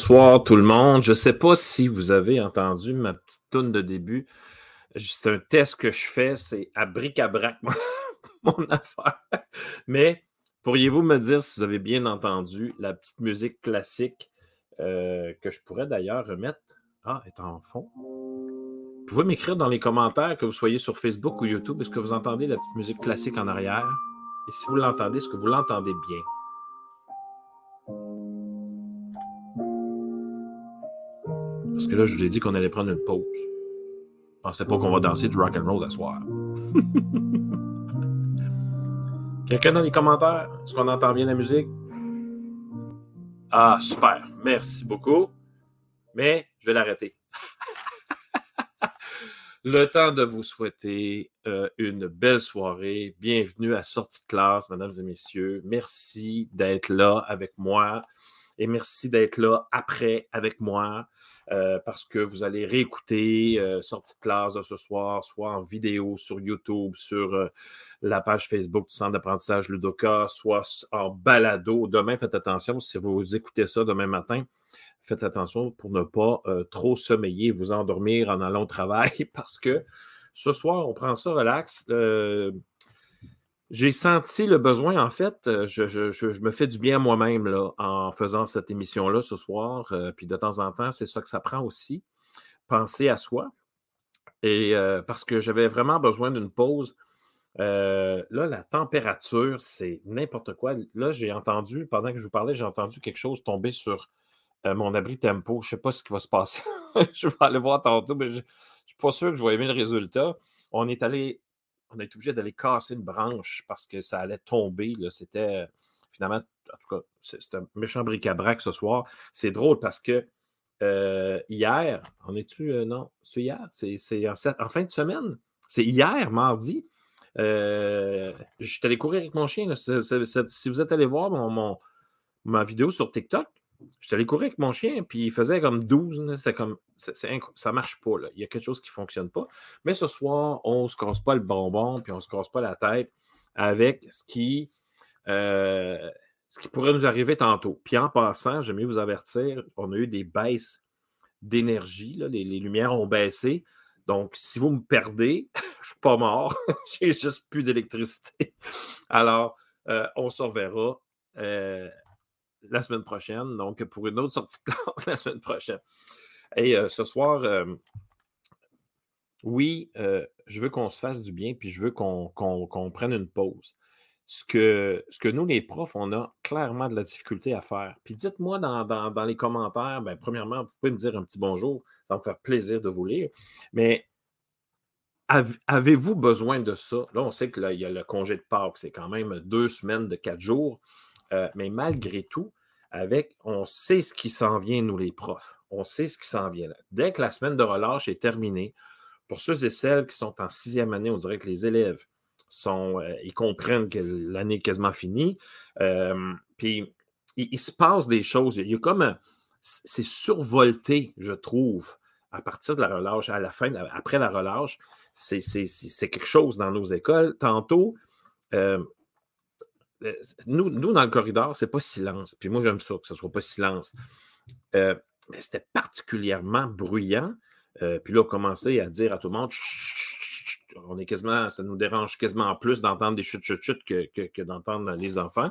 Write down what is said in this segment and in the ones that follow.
Bonsoir tout le monde. Je ne sais pas si vous avez entendu ma petite toune de début. C'est un test que je fais, c'est à bric-à-brac mon affaire. Mais pourriez-vous me dire si vous avez bien entendu la petite musique classique euh, que je pourrais d'ailleurs remettre? Ah, est en fond. Vous pouvez m'écrire dans les commentaires que vous soyez sur Facebook ou YouTube. Est-ce que vous entendez la petite musique classique en arrière? Et si vous l'entendez, est-ce que vous l'entendez bien? Parce que là, je vous ai dit qu'on allait prendre une pause. Je pensais pas qu'on va danser du rock and roll ce soir. Quelqu'un dans les commentaires? Est-ce qu'on entend bien la musique? Ah, super. Merci beaucoup. Mais je vais l'arrêter. Le temps de vous souhaiter euh, une belle soirée. Bienvenue à Sortie de classe, mesdames et messieurs. Merci d'être là avec moi et merci d'être là après avec moi. Euh, parce que vous allez réécouter euh, Sortie de classe ce soir, soit en vidéo sur YouTube, sur euh, la page Facebook du Centre d'apprentissage Ludoka, soit en balado. Demain, faites attention, si vous écoutez ça demain matin, faites attention pour ne pas trop sommeiller, vous endormir en allant au travail, parce que ce soir, on prend ça relax. J'ai senti le besoin, en fait, euh, je, me fais du bien moi-même en faisant cette émission-là ce soir. Euh, puis de temps en temps, c'est ça que ça prend aussi. Penser à soi. Et euh, parce que j'avais vraiment besoin d'une pause. là, la température, c'est n'importe quoi. Là, j'ai entendu, pendant que je vous parlais, j'ai entendu quelque chose tomber sur mon abri tempo. Je ne sais pas ce qui va se passer. je vais aller voir tantôt, mais je ne suis pas sûr que je vais aimer le résultat. On est allé on a été obligé d'aller casser une branche parce que ça allait tomber. C'était finalement, en tout cas, c'est un méchant bric-à-brac ce soir. C'est drôle parce que euh, hier, on est-tu, euh, non, c'est hier, c'est en, fin de semaine, c'est hier, mardi? Euh, je suis allé courir avec mon chien. si vous êtes allé voir mon, ma vidéo sur TikTok, je suis allé courir avec mon chien, puis il faisait comme 12. C'était comme. ça marche pas. Là. Il y a quelque chose qui ne fonctionne pas. Mais ce soir, on ne se casse pas le bonbon, puis on ne se casse pas la tête avec ce qui, euh, ce qui pourrait nous arriver tantôt. Puis en passant, j'aime mieux vous avertir, on a eu des baisses d'énergie. Les, les, lumières ont baissé. Donc, si vous me perdez, je ne suis pas mort. J'ai juste plus d'électricité. Alors, euh, on se reverra. Euh, la semaine prochaine, donc pour une autre sortie de classe la semaine prochaine. Et euh, ce soir, euh, oui, euh, je veux qu'on se fasse du bien, puis je veux qu'on prenne une pause. Ce que, ce que nous, les profs, on a clairement de la difficulté à faire. Puis dites-moi dans, les commentaires, ben, premièrement, vous pouvez me dire un petit bonjour, ça va me faire plaisir de vous lire. Mais avez-vous besoin de ça? Là, on sait qu'il y a le congé de Pâques, c'est quand même deux semaines de quatre jours. Euh, mais malgré tout, avec, on sait ce qui s'en vient, nous les profs. On sait ce qui s'en vient. Dès que la semaine de relâche est terminée, pour ceux et celles qui sont en sixième année, on dirait que les élèves sont, euh, ils comprennent que l'année est quasiment finie. Euh, puis il, se passe des choses. Il y a comme c'est survolté, je trouve, à partir de la relâche, à la fin, après la relâche. C'est quelque chose dans nos écoles. Tantôt, nous, nous, dans le corridor, c'est pas silence. Puis moi, j'aime ça, que ce soit pas silence. Euh, mais c'était particulièrement bruyant. Euh, puis là, on commençait à dire à tout le monde, on est quasiment, ça nous dérange quasiment plus d'entendre des chutes, chutes, chutes que, que, d'entendre les enfants.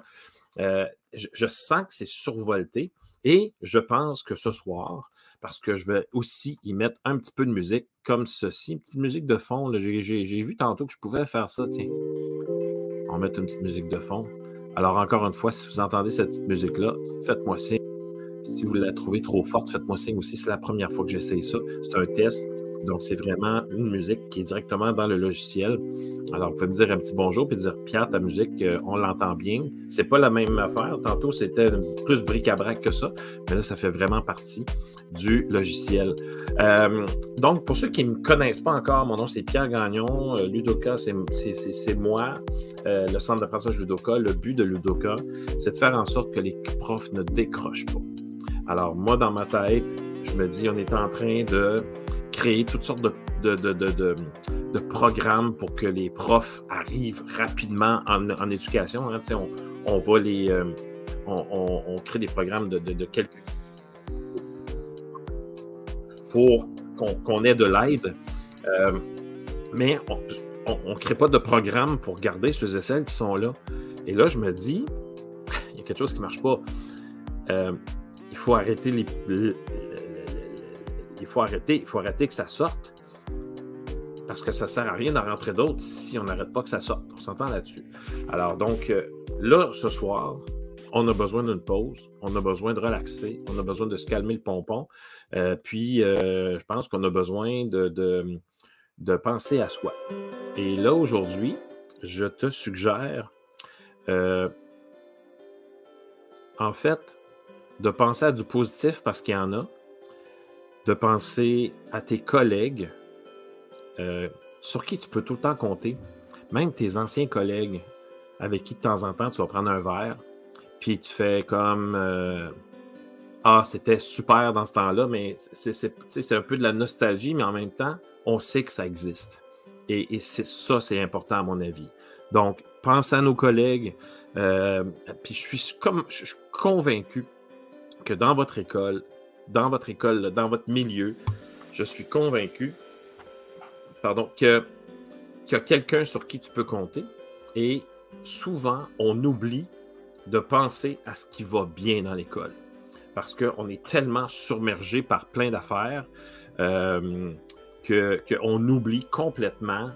je, sens que c'est survolté et je pense que ce soir, parce que je vais aussi y mettre un petit peu de musique comme ceci, une petite musique de fond. J'ai vu tantôt que je pouvais faire ça, tiens. On va mettre une petite musique de fond. Alors, encore une fois, si vous entendez cette petite musique-là, faites-moi signe. Si vous la trouvez trop forte, faites-moi signe aussi. C'est la première fois que j'essaye ça. C'est un test. Donc, c'est vraiment une musique qui est directement dans le logiciel. Alors, vous pouvez me dire un petit bonjour puis dire Pierre, ta musique, euh, on l'entend bien. C'est pas la même affaire. Tantôt, c'était plus bric-à-brac que ça. Mais là, ça fait vraiment partie du logiciel. Euh, donc, pour ceux qui ne me connaissent pas encore, mon nom c'est Pierre Gagnon. Euh, Ludoka, c'est moi. le centre d'apprentissage Ludoka. Le but de Ludoka, c'est de faire en sorte que les profs ne décrochent pas. Alors, moi, dans ma tête, je me dis, on est en train de créer toutes sortes de, de, programmes pour que les profs arrivent rapidement en, éducation. Hein. On, va les. Euh, on, crée des programmes de, quelques pour qu'on ait de l'aide. Euh, mais on ne crée pas de programme pour garder ceux et celles qui sont là. Et là, je me dis, il y a quelque chose qui ne marche pas. Euh, il faut arrêter les, il faut arrêter, il faut arrêter que ça sorte. Parce que ça ne sert à rien d'en rentrer d'autres si on n'arrête pas que ça sorte. On s'entend là-dessus. Alors, donc, euh, là, ce soir, on a besoin d'une pause, on a besoin de relaxer, on a besoin de se calmer le pompon. Euh, puis, je pense qu'on a besoin de, penser à soi. Et là, aujourd'hui, je te suggère, euh, en fait, de penser à du positif parce qu'il y en a, de penser à tes collègues euh, sur qui tu peux tout le temps compter, même tes anciens collègues avec qui de temps en temps tu vas prendre un verre, puis tu fais comme euh, Ah, c'était super dans ce temps-là, mais c'est un peu de la nostalgie, mais en même temps, on sait que ça existe. Et, c'est ça, c'est important à mon avis. Donc, pense à nos collègues. Euh, puis je suis comme je suis convaincu que dans votre école, dans votre école, dans votre milieu, je suis convaincu, pardon, que qu'il y a quelqu'un sur qui tu peux compter. Et souvent, on oublie de penser à ce qui va bien dans l'école. Parce qu'on est tellement submergé par plein d'affaires. Euh, qu'on oublie complètement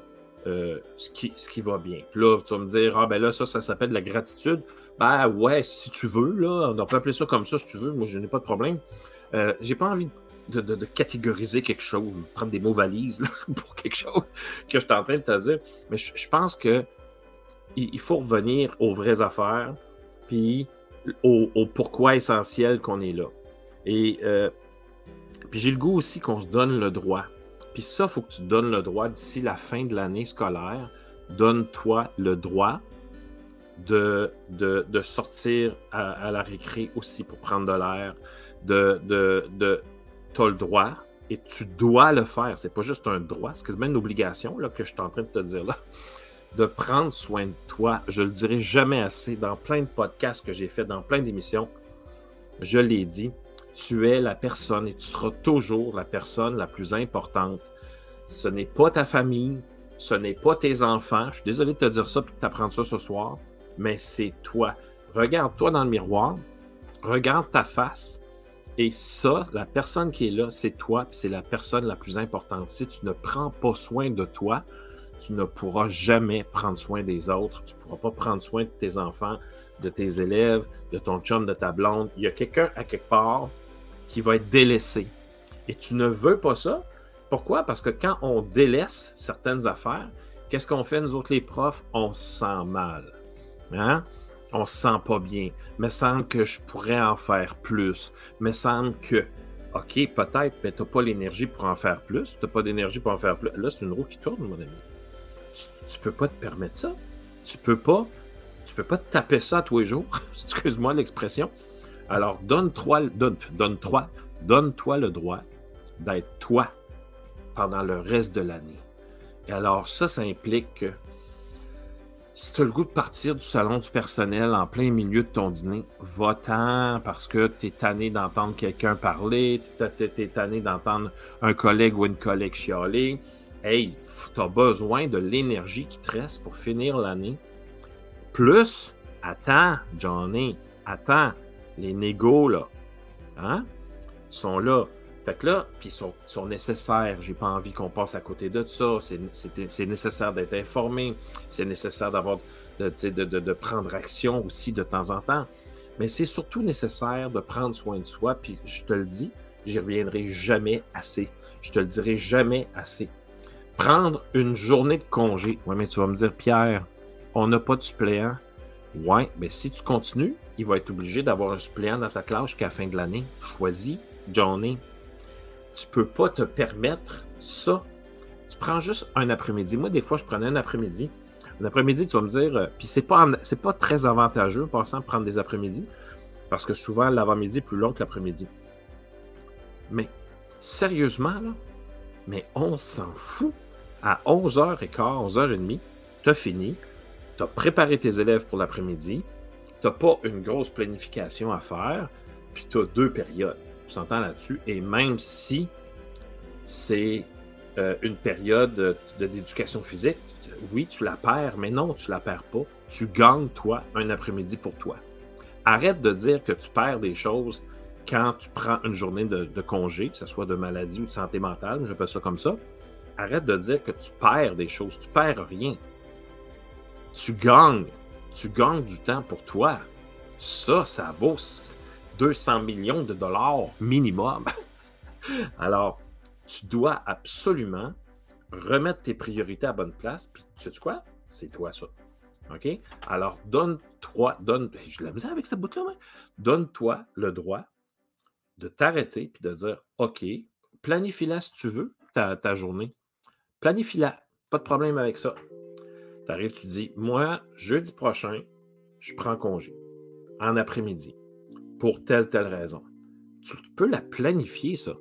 euh, ce, qui, ce qui va bien. Puis là, tu vas me dire, ah ben là, ça, ça s'appelle la gratitude. Ben ouais, si tu veux, là, on peut appeler ça comme ça si tu veux, moi je n'ai pas de problème. Euh, j'ai pas envie de, catégoriser quelque chose, prendre des mots valises pour quelque chose que je suis en train de te dire. Mais je, pense que il, faut revenir aux vraies affaires, puis au, pourquoi essentiel qu'on est là. Et euh, puis j'ai le goût aussi qu'on se donne le droit puis ça, il faut que tu donnes le droit d'ici la fin de l'année scolaire. Donne-toi le droit de, de, sortir à, la récré aussi pour prendre de l'air. De, de, de tu as le droit et tu dois le faire. C'est pas juste un droit, c'est quasiment une obligation là, que je suis en train de te dire là. De prendre soin de toi. Je le dirai jamais assez. Dans plein de podcasts que j'ai fait, dans plein d'émissions, je l'ai dit tu es la personne et tu seras toujours la personne la plus importante. Ce n'est pas ta famille, ce n'est pas tes enfants. Je suis désolé de te dire ça et de t'apprendre ça ce soir, mais c'est toi. Regarde-toi dans le miroir, regarde ta face. Et ça, la personne qui est là, c'est toi, c'est la personne la plus importante. Si tu ne prends pas soin de toi, tu ne pourras jamais prendre soin des autres. Tu ne pourras pas prendre soin de tes enfants, de tes élèves, de ton chum, de ta blonde. Il y a quelqu'un à quelque part qui va être délaissé. Et tu ne veux pas ça? Pourquoi? Parce que quand on délaisse certaines affaires, qu'est-ce qu'on fait, nous autres les profs? On se sent mal. Hein? On se sent pas bien. Me semble que je pourrais en faire plus. Me semble que, OK, peut-être, mais tu n'as pas l'énergie pour en faire plus. Tu n'as pas d'énergie pour en faire plus. Là, c'est une roue qui tourne, mon ami. Tu, ne peux pas te permettre ça. Tu peux pas. Tu peux pas te taper ça tous les jours. Excuse-moi l'expression. Alors, donne-toi donne, donne donne-toi le droit d'être toi pendant le reste de l'année. Et alors, ça, ça implique que si tu as le goût de partir du salon du personnel en plein milieu de ton dîner, va-t'en parce que tu es tanné d'entendre quelqu'un parler, tu es, tanné d'entendre un collègue ou une collègue chialer. Hey, tu as besoin de l'énergie qui te reste pour finir l'année. Plus, attends, Johnny, attends, les négos, là, hein, sont là. Fait que là, puis sont, sont nécessaires. J'ai pas envie qu'on passe à côté de ça. C'est nécessaire d'être informé. C'est nécessaire d'avoir de, prendre action aussi de temps en temps. Mais c'est surtout nécessaire de prendre soin de soi. Puis je te le dis, j'y reviendrai jamais assez. Je te le dirai jamais assez. Prendre une journée de congé. Ouais, mais tu vas me dire, Pierre, on n'a pas de suppléant. Ouais, mais si tu continues, il va être obligé d'avoir un suppléant dans ta classe jusqu'à la fin de l'année. Choisis, Johnny. Tu peux pas te permettre ça. Tu prends juste un après-midi. Moi, des fois, je prenais un après-midi. Un après-midi, tu vas me dire, euh, puis c'est pas, pas très avantageux, passant, prendre des après-midi, parce que souvent, l'avant-midi est plus long que l'après-midi. Mais, sérieusement, là, mais on s'en fout. À 11h15, 11h30, tu as fini, tu as préparé tes élèves pour l'après-midi, tu n'as pas une grosse planification à faire, puis tu as deux périodes. Tu s'entends là-dessus. Et même si c'est euh, une période d'éducation physique. Oui, tu la perds, mais non, tu la perds pas. Tu gagnes, toi, un après-midi pour toi. Arrête de dire que tu perds des choses quand tu prends une journée de, congé, que ce soit de maladie ou de santé mentale, j'appelle ça comme ça. Arrête de dire que tu perds des choses. Tu perds rien. Tu gagnes. Tu gagnes du temps pour toi. Ça, ça vaut 200 millions de dollars minimum. Alors, tu dois absolument remettre tes priorités à bonne place. Puis, tu sais quoi? C'est toi ça. OK? Alors, donne-toi, donne, je l'ai avec cette boucle là Donne-toi le droit de t'arrêter puis de dire OK, planifie-la si tu veux, ta, ta journée. Planifie-la. Pas de problème avec ça. Tu arrives, tu dis Moi, jeudi prochain, je prends congé en après-midi pour telle, telle raison. Tu peux la planifier, ça.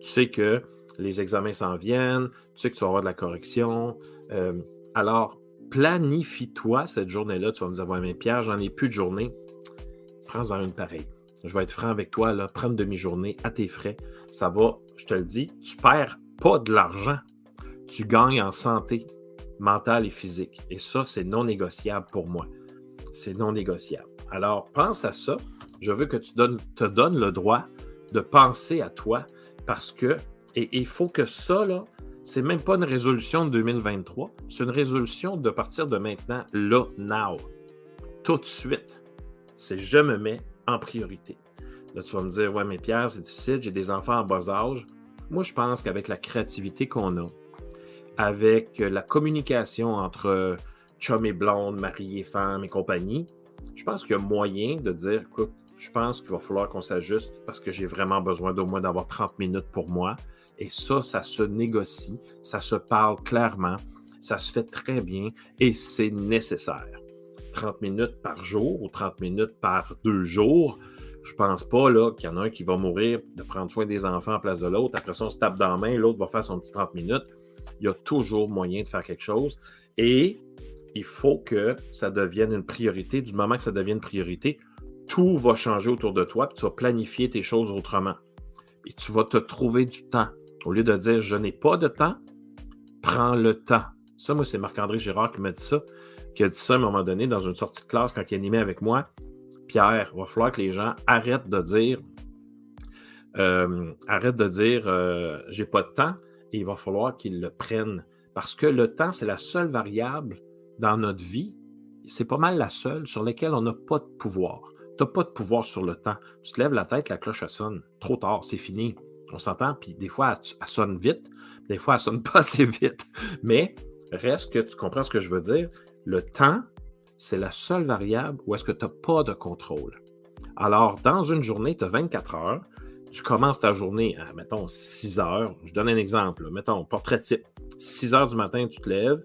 Tu sais que les examens s'en viennent, tu sais que tu vas avoir de la correction. Euh, alors, planifie-toi cette journée-là. Tu vas me dire, ouais, mais Pierre, j'en ai plus de journée. Prends-en une pareille. Je vais être franc avec toi, là. Prends une demi-journée à tes frais. Ça va, je te le dis, tu perds pas de l'argent. Tu gagnes en santé mentale et physique. Et ça, c'est non négociable pour moi. C'est non négociable. Alors, pense à ça. Je veux que tu te donnes le droit de penser à toi parce que, et il faut que ça, là, c'est même pas une résolution de 2023, c'est une résolution de partir de maintenant, là, now. Tout de suite. C'est je me mets en priorité. Là, tu vas me dire, ouais, mais Pierre, c'est difficile, j'ai des enfants en bas âge. Moi, je pense qu'avec la créativité qu'on a, avec la communication entre chum et blonde, mari et femme et compagnie, je pense qu'il y a moyen de dire, écoute, je pense qu'il va falloir qu'on s'ajuste parce que j'ai vraiment besoin d'au moins d'avoir 30 minutes pour moi. Et ça, ça se négocie, ça se parle clairement, ça se fait très bien et c'est nécessaire. 30 minutes par jour ou 30 minutes par deux jours, je pense pas qu'il y en a un qui va mourir de prendre soin des enfants en place de l'autre. Après ça, on se tape dans la main, l'autre va faire son petit 30 minutes. Il y a toujours moyen de faire quelque chose. Et il faut que ça devienne une priorité. Du moment que ça devient une priorité, tout va changer autour de toi, puis tu vas planifier tes choses autrement. Et tu vas te trouver du temps. Au lieu de dire je n'ai pas de temps, prends le temps. Ça, moi, c'est Marc-André Girard qui m'a dit ça, qui a dit ça à un moment donné dans une sortie de classe quand il animait avec moi. Pierre, il va falloir que les gens arrêtent de dire euh, arrête de dire euh, j'ai pas de temps et il va falloir qu'ils le prennent. Parce que le temps, c'est la seule variable dans notre vie, c'est pas mal la seule sur laquelle on n'a pas de pouvoir. Tu n'as pas de pouvoir sur le temps. Tu te lèves la tête, la cloche, elle sonne. Trop tard, c'est fini. On s'entend, puis des fois, elle, sonne vite, des fois, elle sonne pas assez vite. Mais reste que tu comprends ce que je veux dire. Le temps, c'est la seule variable où est-ce que tu n'as pas de contrôle. Alors, dans une journée, tu as 24 heures. Tu commences ta journée à, mettons, 6 heures. Je donne un exemple. Mettons, portrait type. 6 heures du matin, tu te lèves.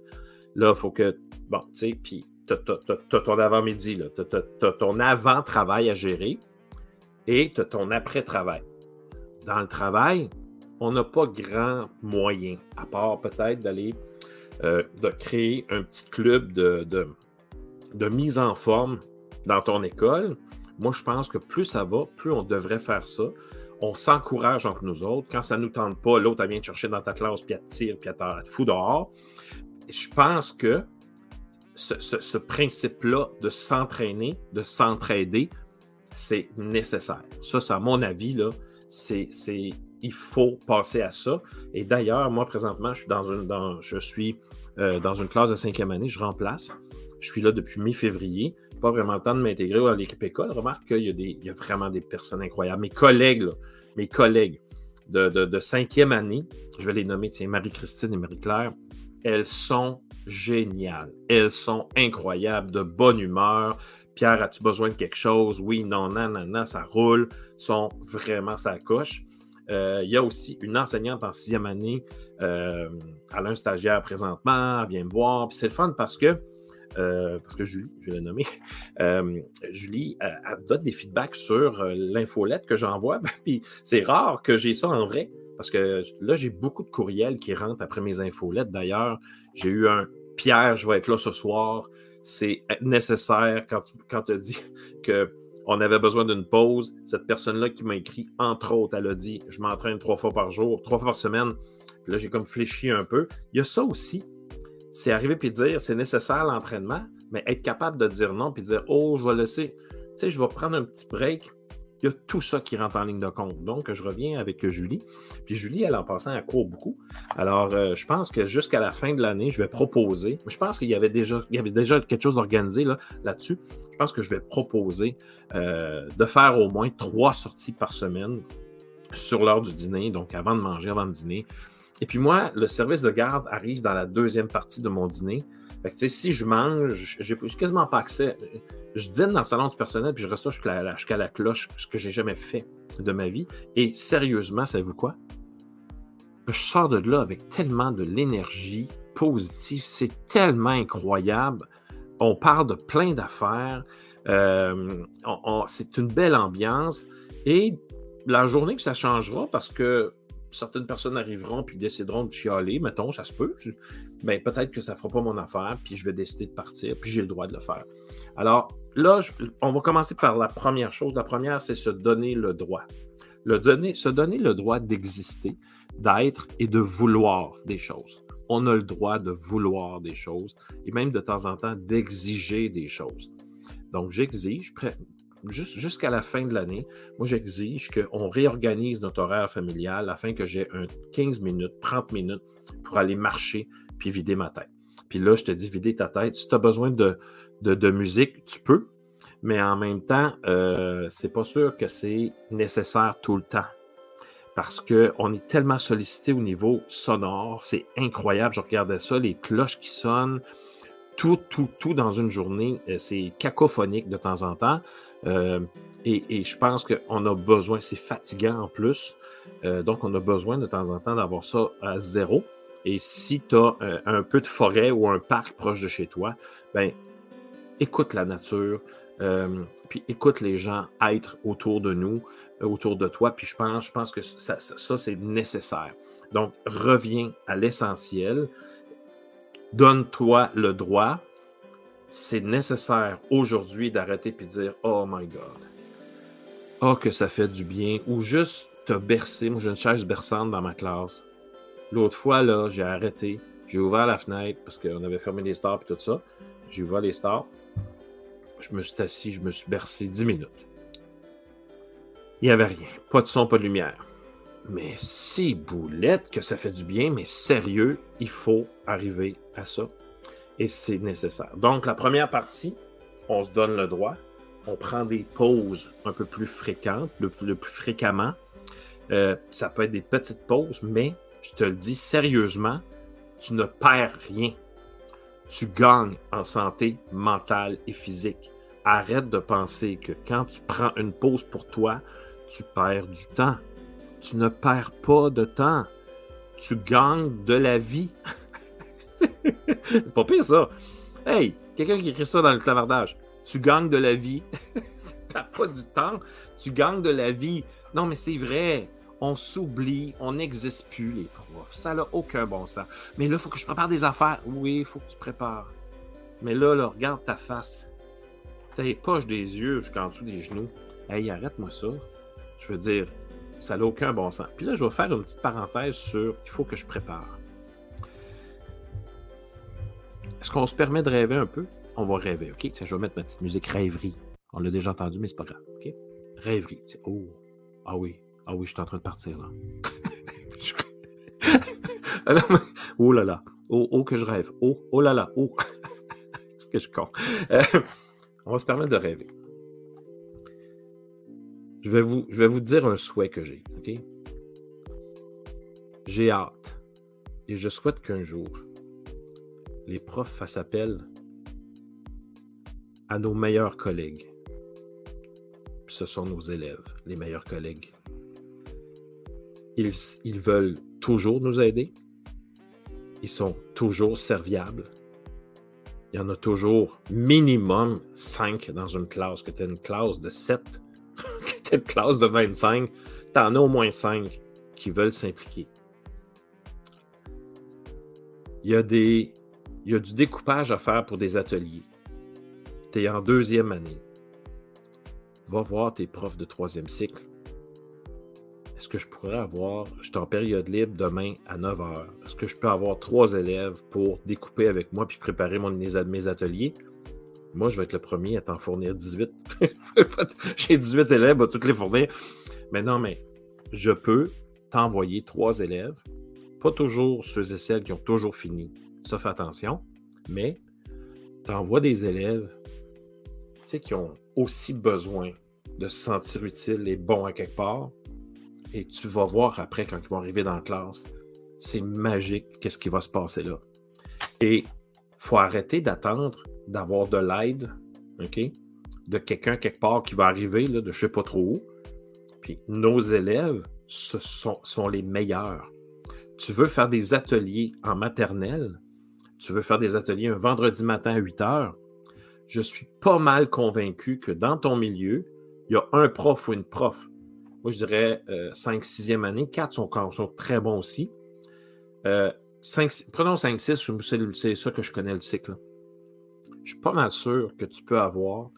Là, il faut que. Bon, tu sais, puis tu as, ton avant-midi, tu as, ton avant-travail à gérer et tu as ton après-travail. Dans le travail, on n'a pas grand moyen, à part peut-être d'aller euh, de créer un petit club de, de, mise en forme dans ton école. Moi, je pense que plus ça va, plus on devrait faire ça. On s'encourage entre nous autres. Quand ça ne nous tente pas, l'autre, elle vient te chercher dans ta classe, puis elle te tire, puis elle te fout dehors. Je pense que ce, principe-là de s'entraîner, de s'entraider, c'est nécessaire. Ça, c'est à mon avis, là, c'est, il faut passer à ça. Et d'ailleurs, moi, présentement, je suis dans une, dans, je suis, euh, dans une classe de cinquième année, je remplace. Je suis là depuis mi-février. Pas vraiment le temps de m'intégrer à l'équipe école. Remarque qu'il y, a des, il y a vraiment des personnes incroyables. Mes collègues, mes collègues de, de, de cinquième année, je vais les nommer, tiens, Marie-Christine et Marie-Claire, elles sont géniales. Elles sont incroyables, de bonne humeur. Pierre, as-tu besoin de quelque chose? Oui, non, non, non, non, ça roule. sont vraiment ça coche. Euh, il y a aussi une enseignante en sixième année. Euh, a stagiaire présentement, vient me voir. C'est le fun parce que, euh, parce que Julie, je vais la nommer, Julie, elle, donne des feedbacks sur l'infolette que j'envoie. Puis c'est rare que j'ai ça en vrai. Parce que là, j'ai beaucoup de courriels qui rentrent après mes infolettes. D'ailleurs, j'ai eu un Pierre, je vais être là ce soir. C'est nécessaire quand tu quand as dit qu'on avait besoin d'une pause. Cette personne-là qui m'a écrit, entre autres, elle a dit Je m'entraîne trois fois par jour, trois fois par semaine. Puis là, j'ai comme fléchi un peu. Il y a ça aussi. C'est arriver puis dire, c'est nécessaire l'entraînement, mais être capable de dire non puis dire, oh, je vais laisser, tu sais, je vais prendre un petit break. Il y a tout ça qui rentre en ligne de compte. Donc, je reviens avec Julie. Puis Julie, elle, en passant, elle court beaucoup. Alors, euh, je pense que jusqu'à la fin de l'année, je vais proposer. Je pense qu'il y avait déjà, il y avait déjà quelque chose d'organisé là, là-dessus. je pense que je vais proposer euh, de faire au moins trois sorties par semaine sur l'heure du dîner, donc avant de manger, avant de dîner. Et puis moi, le service de garde arrive dans la deuxième partie de mon dîner. Fait que, si je mange, j'ai quasiment pas accès. Je dîne dans le salon du personnel, puis je reste là jusqu'à la, cloche, ce que j'ai jamais fait de ma vie. Et sérieusement, savez-vous quoi? Je sors de là avec tellement de l'énergie positive. C'est tellement incroyable. On parle de plein d'affaires. Euh, c'est une belle ambiance. Et la journée que ça changera, parce que certaines personnes arriveront puis décideront de chialer, mettons, ça se peut. Ben, peut-être que ça ne fera pas mon affaire, puis je vais décider de partir, puis j'ai le droit de le faire. Alors là, on va commencer par la première chose. La première, c'est se donner le droit. Le donner, se donner le droit d'exister, d'être et de vouloir des choses. On a le droit de vouloir des choses et même de temps en temps d'exiger des choses. Donc, j'exige, jusqu'à la fin de l'année, moi, j'exige qu'on réorganise notre horaire familial afin que j'ai un 15 minutes, 30 minutes pour aller marcher puis vider ma tête. Puis là, je te dis, vider ta tête. Si tu as besoin de, de, musique, tu peux, mais en même temps, euh, c'est pas sûr que c'est nécessaire tout le temps. Parce qu'on est tellement sollicité au niveau sonore, c'est incroyable. Je regardais ça, les cloches qui sonnent, tout, tout, tout dans une journée, euh, c'est cacophonique de temps en temps. Euh, et, je pense qu'on a besoin, c'est fatigant en plus. Euh, donc, on a besoin de temps en temps d'avoir ça à zéro. Et si tu as euh, un, peu de forêt ou un parc proche de chez toi, ben écoute la nature, puis écoute les gens être autour de nous, autour de toi. Puis je pense, je pense que ça, ça c'est nécessaire. Donc, reviens à l'essentiel. Donne-toi le droit c'est nécessaire aujourd'hui d'arrêter et de dire Oh my God. Oh, que ça fait du bien. Ou juste te bercer. Moi, j'ai une chaise berçante dans ma classe. L'autre fois, là, j'ai arrêté. J'ai ouvert la fenêtre parce qu'on avait fermé les stars et tout ça. J'ai ouvert les stars. Je me suis assis, je me suis bercé 10 minutes. Il n'y avait rien. Pas de son, pas de lumière. Mais si boulette que ça fait du bien, mais sérieux, il faut arriver à ça et c'est nécessaire. Donc, la première partie, on se donne le droit. On prend des pauses un peu plus fréquentes, le, plus fréquemment. Euh, ça peut être des petites pauses, mais je te le dis sérieusement, tu ne perds rien. Tu gagnes en santé mentale et physique. Arrête de penser que quand tu prends une pause pour toi, tu perds du temps. Tu ne perds pas de temps. Tu gagnes de la vie. C'est pas pire ça. Hey, quelqu'un qui écrit ça dans le clavardage. Tu gagnes de la vie. T'as pas du temps. Tu gagnes de la vie. Non, mais c'est vrai. On s'oublie. On n'existe plus, les profs. Ça n'a aucun bon sens. Mais là, il faut que je prépare des affaires. Oui, il faut que tu prépares. Mais là, là, regarde ta face. T'as les poches des yeux jusqu'en dessous des genoux. Hey, arrête-moi ça. Je veux dire, ça n'a aucun bon sens. Puis là, je vais faire une petite parenthèse sur il faut que je prépare. Est-ce qu'on se permet de rêver un peu? On va rêver, OK? je vais mettre ma petite musique rêverie. On l'a déjà entendu, mais c'est pas grave, OK? Rêverie. Oh, ah oui, ah oui, je suis en train de partir, là. oh là là, oh, oh, que je rêve. Oh, oh là là, oh. Est-ce que je compte? Euh, on va se permettre de rêver. Je vais vous, je vais vous dire un souhait que j'ai, OK? J'ai hâte et je souhaite qu'un jour, les profs fassent appel à nos meilleurs collègues. Ce sont nos élèves, les meilleurs collègues. Ils, veulent toujours nous aider. Ils sont toujours serviables. Il y en a toujours minimum 5 dans une classe. Que tu une classe de 7, que tu une classe de 25, tu en as au moins 5 qui veulent s'impliquer. Il y a des il y a du découpage à faire pour des ateliers. Tu es en deuxième année. Va voir tes profs de troisième cycle. est-ce que je pourrais avoir, je suis en période libre demain à 9 h. Est-ce que je peux avoir trois élèves pour découper avec moi puis préparer mon, mes, ateliers? Moi, je vais être le premier à t'en fournir 18. J'ai 18 élèves, à toutes les fournir. Mais non, mais je peux t'envoyer trois élèves, pas toujours ceux et celles qui ont toujours fini, ça fait attention, mais t'envoies des élèves qui ont aussi besoin de se sentir utiles et bons à quelque part, et tu vas voir après, quand ils vont arriver dans la classe, c'est magique, qu'est-ce qui va se passer là. Et il faut arrêter d'attendre d'avoir de l'aide, OK? De quelqu'un quelque part qui va arriver, là, de je ne sais pas trop où. Puis nos élèves, ce sont les meilleurs. Tu veux faire des ateliers en maternelle, tu veux faire des ateliers un vendredi matin à 8 heures, je suis pas mal convaincu que dans ton milieu, il y a un prof ou une prof moi, je dirais 5, euh, 6e année. 4 sont, sont très bons aussi. Euh, prenons 5, 6, c'est ça que je connais le cycle. Je suis pas mal sûr que tu peux avoir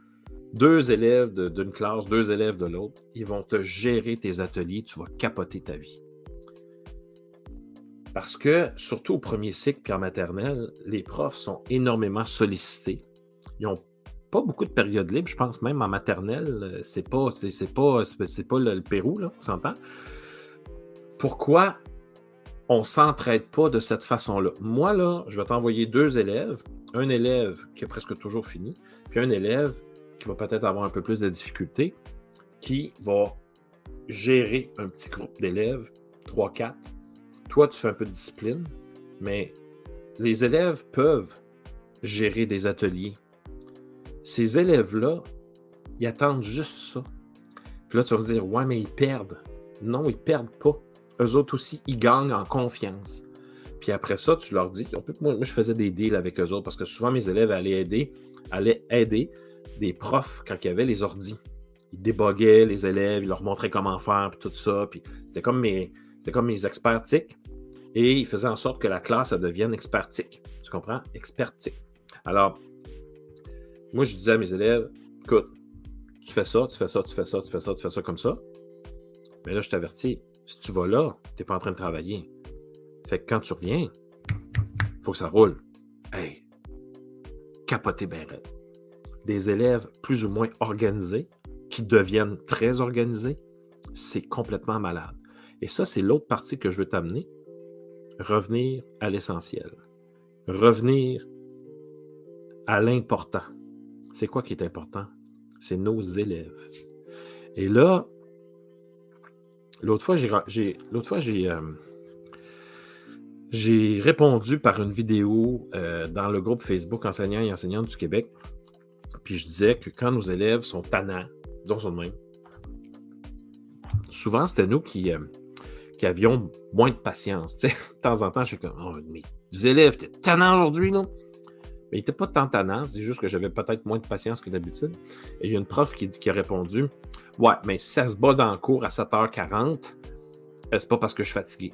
deux élèves d'une classe, deux élèves de l'autre. Ils vont te gérer tes ateliers. Tu vas capoter ta vie. Parce que, surtout au premier cycle puis en maternelle, les profs sont énormément sollicités. Ils ont pas beaucoup de périodes libres. Je pense même en maternelle, euh, c'est pas, c'est, pas, c'est pas le, Pérou, là, on s'entend. Pourquoi on s'entraide pas de cette façon-là? Moi, là, je vais t'envoyer deux élèves. Un élève qui a presque toujours fini, puis un élève qui va peut-être avoir un peu plus de difficultés, qui va gérer un petit groupe d'élèves, 3-4. Toi, tu fais un peu de discipline, mais les élèves peuvent gérer des ateliers, ces élèves-là, ils attendent juste ça. Puis là, tu vas me dire, ouais, mais ils perdent. Non, ils perdent pas. Eux autres aussi, ils gagnent en confiance. Puis après ça, tu leur dis, moi, je faisais des deals avec eux autres parce que souvent mes élèves allaient aider, allaient aider des profs quand il y avait les ordis. Ils déboguaient les élèves, ils leur montraient comment faire, puis tout ça. Puis c'était comme mes, c'était comme mes experts Et ils faisaient en sorte que la classe, devienne expertique. Tu comprends? Expertique. Alors, moi, je disais à mes élèves, écoute, tu fais ça, tu fais ça, tu fais ça, tu fais ça, tu fais ça comme ça. Mais là, je t'avertis, si tu vas là, tu n'es pas en train de travailler. Fait que quand tu reviens, il faut que ça roule. Hey, capoter ben Des élèves plus ou moins organisés qui deviennent très organisés, c'est complètement malade. Et ça, c'est l'autre partie que je veux t'amener. Revenir à l'essentiel. Revenir à l'important c'est quoi qui est important? C'est nos élèves. Et là, l'autre fois, j'ai, l'autre fois, j'ai, euh, j'ai répondu par une vidéo euh, dans le groupe Facebook Enseignants et enseignantes du Québec. Puis je disais que quand nos élèves sont tannants, disons ça de souvent c'était nous qui, euh, qui avions moins de patience. de temps en temps, je fais comme Oh, mais les élèves, t'es tannant aujourd'hui, non? Mais il n'était pas tant tannant, c'est juste que j'avais peut-être moins de patience que d'habitude. Et il y a une prof qui, qui a répondu Ouais, mais si ça se bat dans le cours à 7h40, euh, c'est pas parce que je suis fatigué.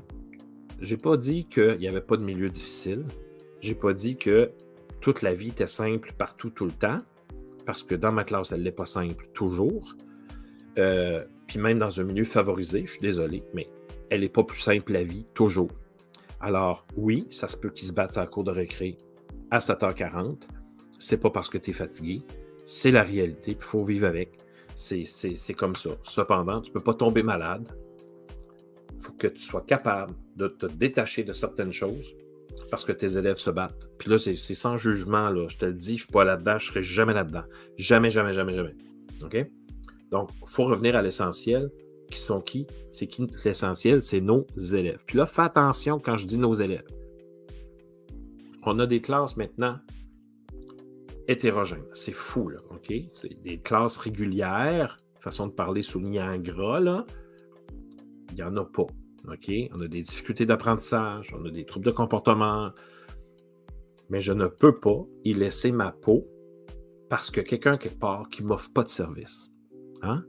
J'ai pas dit qu'il n'y avait pas de milieu difficile. J'ai pas dit que toute la vie était simple partout, tout le temps. Parce que dans ma classe, elle n'est pas simple toujours. Euh, puis même dans un milieu favorisé, je suis désolé, mais elle n'est pas plus simple la vie toujours. Alors, oui, ça se peut qu'ils se battent à la cour de récré à 7h40. C'est pas parce que tu es fatigué. C'est la réalité, il faut vivre avec. C'est comme ça. Cependant, tu ne peux pas tomber malade. Il faut que tu sois capable de te détacher de certaines choses parce que tes élèves se battent. Puis là, c'est sans jugement. Là. Je te le dis, je ne suis pas là-dedans, je ne serai jamais là-dedans. Jamais, jamais, jamais, jamais. OK? Donc, il faut revenir à l'essentiel. Qui sont qui? C'est qui l'essentiel? C'est nos élèves. Puis là, fais attention quand je dis nos élèves on a des classes maintenant hétérogènes. C'est fou, là, OK? C'est des classes régulières, façon de parler souligné en gras, là. Il n'y en a pas, OK? On a des difficultés d'apprentissage, on a des troubles de comportement, mais je ne peux pas y laisser ma peau parce que quelqu'un quelque part qui ne m'offre pas de service. Hein?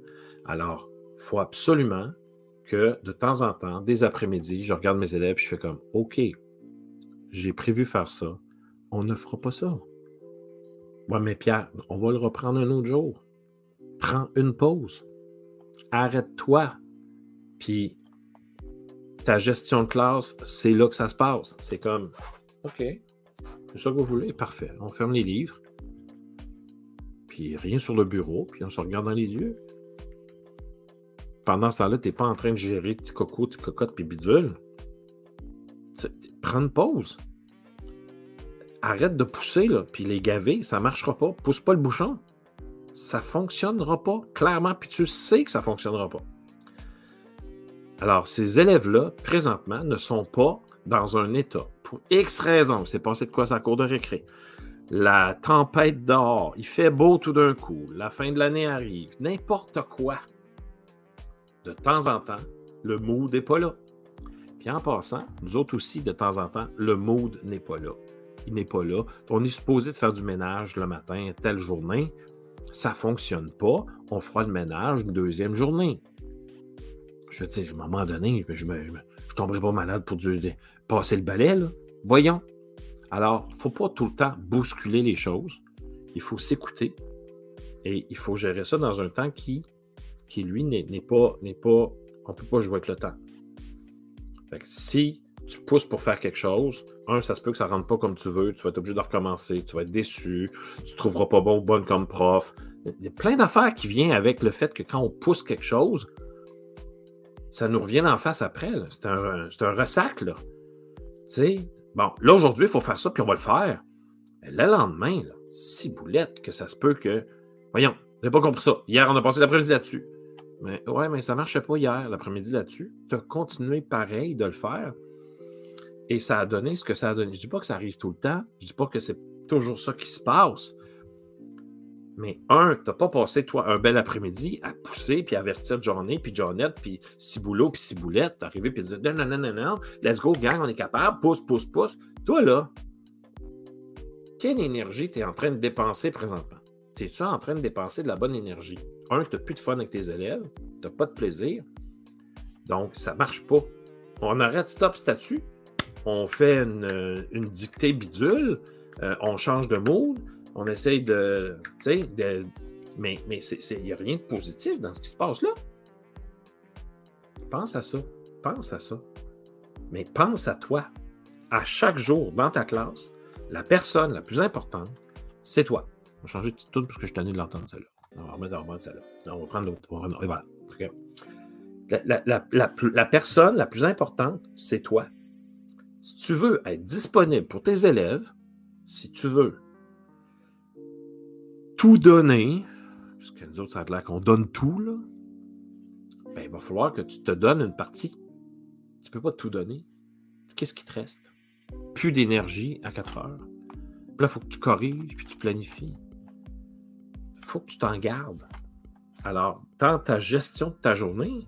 Alors, faut absolument que de temps en temps, des après-midi, je regarde mes élèves et je fais comme OK, j'ai prévu faire ça. On ne fera pas ça. Ouais, mais Pierre, on va le reprendre un autre jour. Prends une pause. Arrête-toi. Puis ta gestion de classe, c'est là que ça se passe. C'est comme, OK, c'est ça que vous voulez, parfait. On ferme les livres, puis rien sur le bureau, puis on se regarde dans les yeux. Pendant ce temps-là, tu n'es pas en train de gérer petit coco, petit cocotte, puis bidule. Prends une pause. Arrête de pousser, là, puis les gaver, ça ne marchera pas. Pousse pas le bouchon. Ça ne fonctionnera pas, clairement, puis tu sais que ça ne fonctionnera pas. Alors, ces élèves-là, présentement, ne sont pas dans un état. Pour X raisons, c'est passé de quoi sa cour de récré. La tempête dehors, il fait beau tout d'un coup, la fin de l'année arrive, n'importe quoi. De temps en temps, le mood n'est pas là. Puis en passant, nous autres aussi, de temps en temps, le mood n'est pas là. Il n'est pas là. On est supposé de faire du ménage le matin, telle journée. Ça ne fonctionne pas. On fera le ménage une deuxième journée. Je veux dire, à un moment donné, je ne tomberai pas malade pour passer le balai. Voyons. Alors, il ne faut pas tout le temps bousculer les choses. Il faut s'écouter. Et il faut gérer ça dans un temps qui, qui lui, n'est pas, pas. On ne peut pas jouer avec le temps. si tu pousses pour faire quelque chose, un, ça se peut que ça ne rentre pas comme tu veux, tu vas être obligé de recommencer, tu vas être déçu, tu ne trouveras pas bon ou bonne comme prof. Il y a plein d'affaires qui viennent avec le fait que quand on pousse quelque chose, ça nous revient en face après. C'est un, un, ressac. Là. bon, là, aujourd'hui, il faut faire ça, puis on va le faire. Mais le lendemain, là, si boulette, que ça se peut que. Voyons, j'ai pas compris ça. Hier, on a passé l'après-midi là-dessus. Mais ouais, mais ça ne marchait pas hier, l'après-midi là-dessus. Tu as continué pareil de le faire. Et ça a donné ce que ça a donné. Je ne dis pas que ça arrive tout le temps. Je ne dis pas que c'est toujours ça qui se passe. Mais un, tu n'as pas passé, toi, un bel après-midi à pousser, puis avertir Johnny, puis Johnette, puis Ciboulot, puis Ciboulette, arriver, puis dire non, non, non, non, let's go, gang, on est capable, pousse, pousse, pousse. Toi, là, quelle énergie tu es en train de dépenser présentement? Es-tu en train de dépenser de la bonne énergie? Un, tu n'as plus de fun avec tes élèves, tu n'as pas de plaisir, donc ça ne marche pas. On arrête stop statut, on fait une, une dictée bidule, euh, on change de mood, on essaye de. De, mais il n'y a rien de positif dans ce qui se passe là. Pense à ça. Pense à ça. Mais pense à toi. À chaque jour dans ta classe, la personne la plus importante, c'est toi. On va changer de petite parce que je tenais de l'entendre celle-là. On va remettre, on va celle-là. On va prendre l'autre. Voilà. La, la, la, la, personne la plus importante, c'est toi. Si tu veux être disponible pour tes élèves, si tu veux tout donner, parce nous autres, ça a l'air qu'on donne tout, là, ben, il va falloir que tu te donnes une partie. Tu ne peux pas tout donner. Qu'est-ce qui te reste? Plus d'énergie à 4 heures. Puis là, il faut que tu corriges, puis tu planifies. Il faut que tu t'en gardes. Alors, dans ta gestion de ta journée,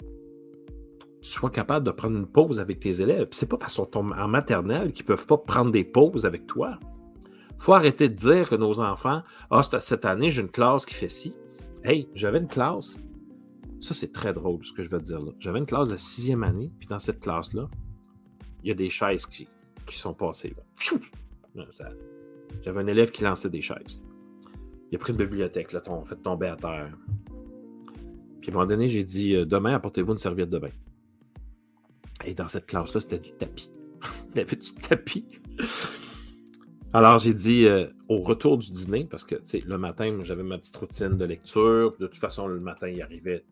tu sois capable de prendre une pause avec tes élèves. Ce n'est pas parce qu'ils sont en maternelle qu'ils ne peuvent pas prendre des pauses avec toi faut arrêter de dire que nos enfants, ah, cette année, j'ai une classe qui fait ci. Hey, j'avais une classe. Ça, c'est très drôle ce que je veux dire. J'avais une classe de sixième année, puis dans cette classe-là, il y a des chaises qui, sont passées. J'avais un élève qui lançait des chaises. Il a pris une bibliothèque, là, fait tomber à terre. Puis à un moment donné, j'ai dit euh, Demain, apportez-vous une serviette de bain. Et dans cette classe-là, c'était du tapis. Il avait du tapis. Alors, j'ai dit euh, au retour du dîner, parce que le matin, j'avais ma petite routine de lecture. De toute façon, le matin, il arrivait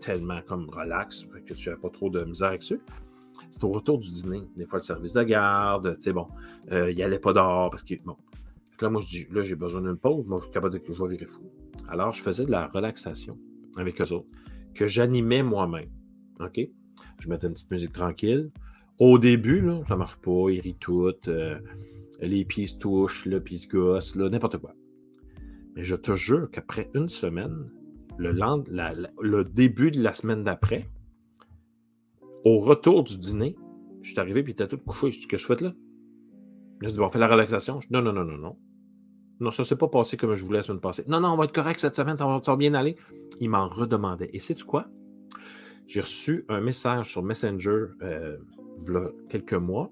tellement comme relax que je n'avais pas trop de misère avec ça. C'était au retour du dîner. Des fois, le service de garde, tu sais, bon, euh, il n'allait pas dehors parce que, bon. Là, moi, je dis, là, j'ai besoin d'une pause. Moi, je suis capable de que je virer fou. Alors, je faisais de la relaxation avec eux autres, que j'animais moi-même. OK? Je mettais une petite musique tranquille. Au début, là, ça marche pas, il rit tout. Euh, les pieds se touchent, le pied se gosse, n'importe quoi. Mais je te jure qu'après une semaine, le, le début de la semaine d'après, au retour du dîner, je suis arrivé puis il était tout couché. Je dis, que tu fais là? Il a dit, bon, on fait la relaxation. Je dis, non, non, non, non, non. Non, ça ne s'est pas passé comme je voulais la semaine passée. Non, non, on va être correct cette semaine, ça va, bien aller. Il m'en redemandait. Et sais-tu quoi? J'ai reçu un message sur Messenger il y a quelques mois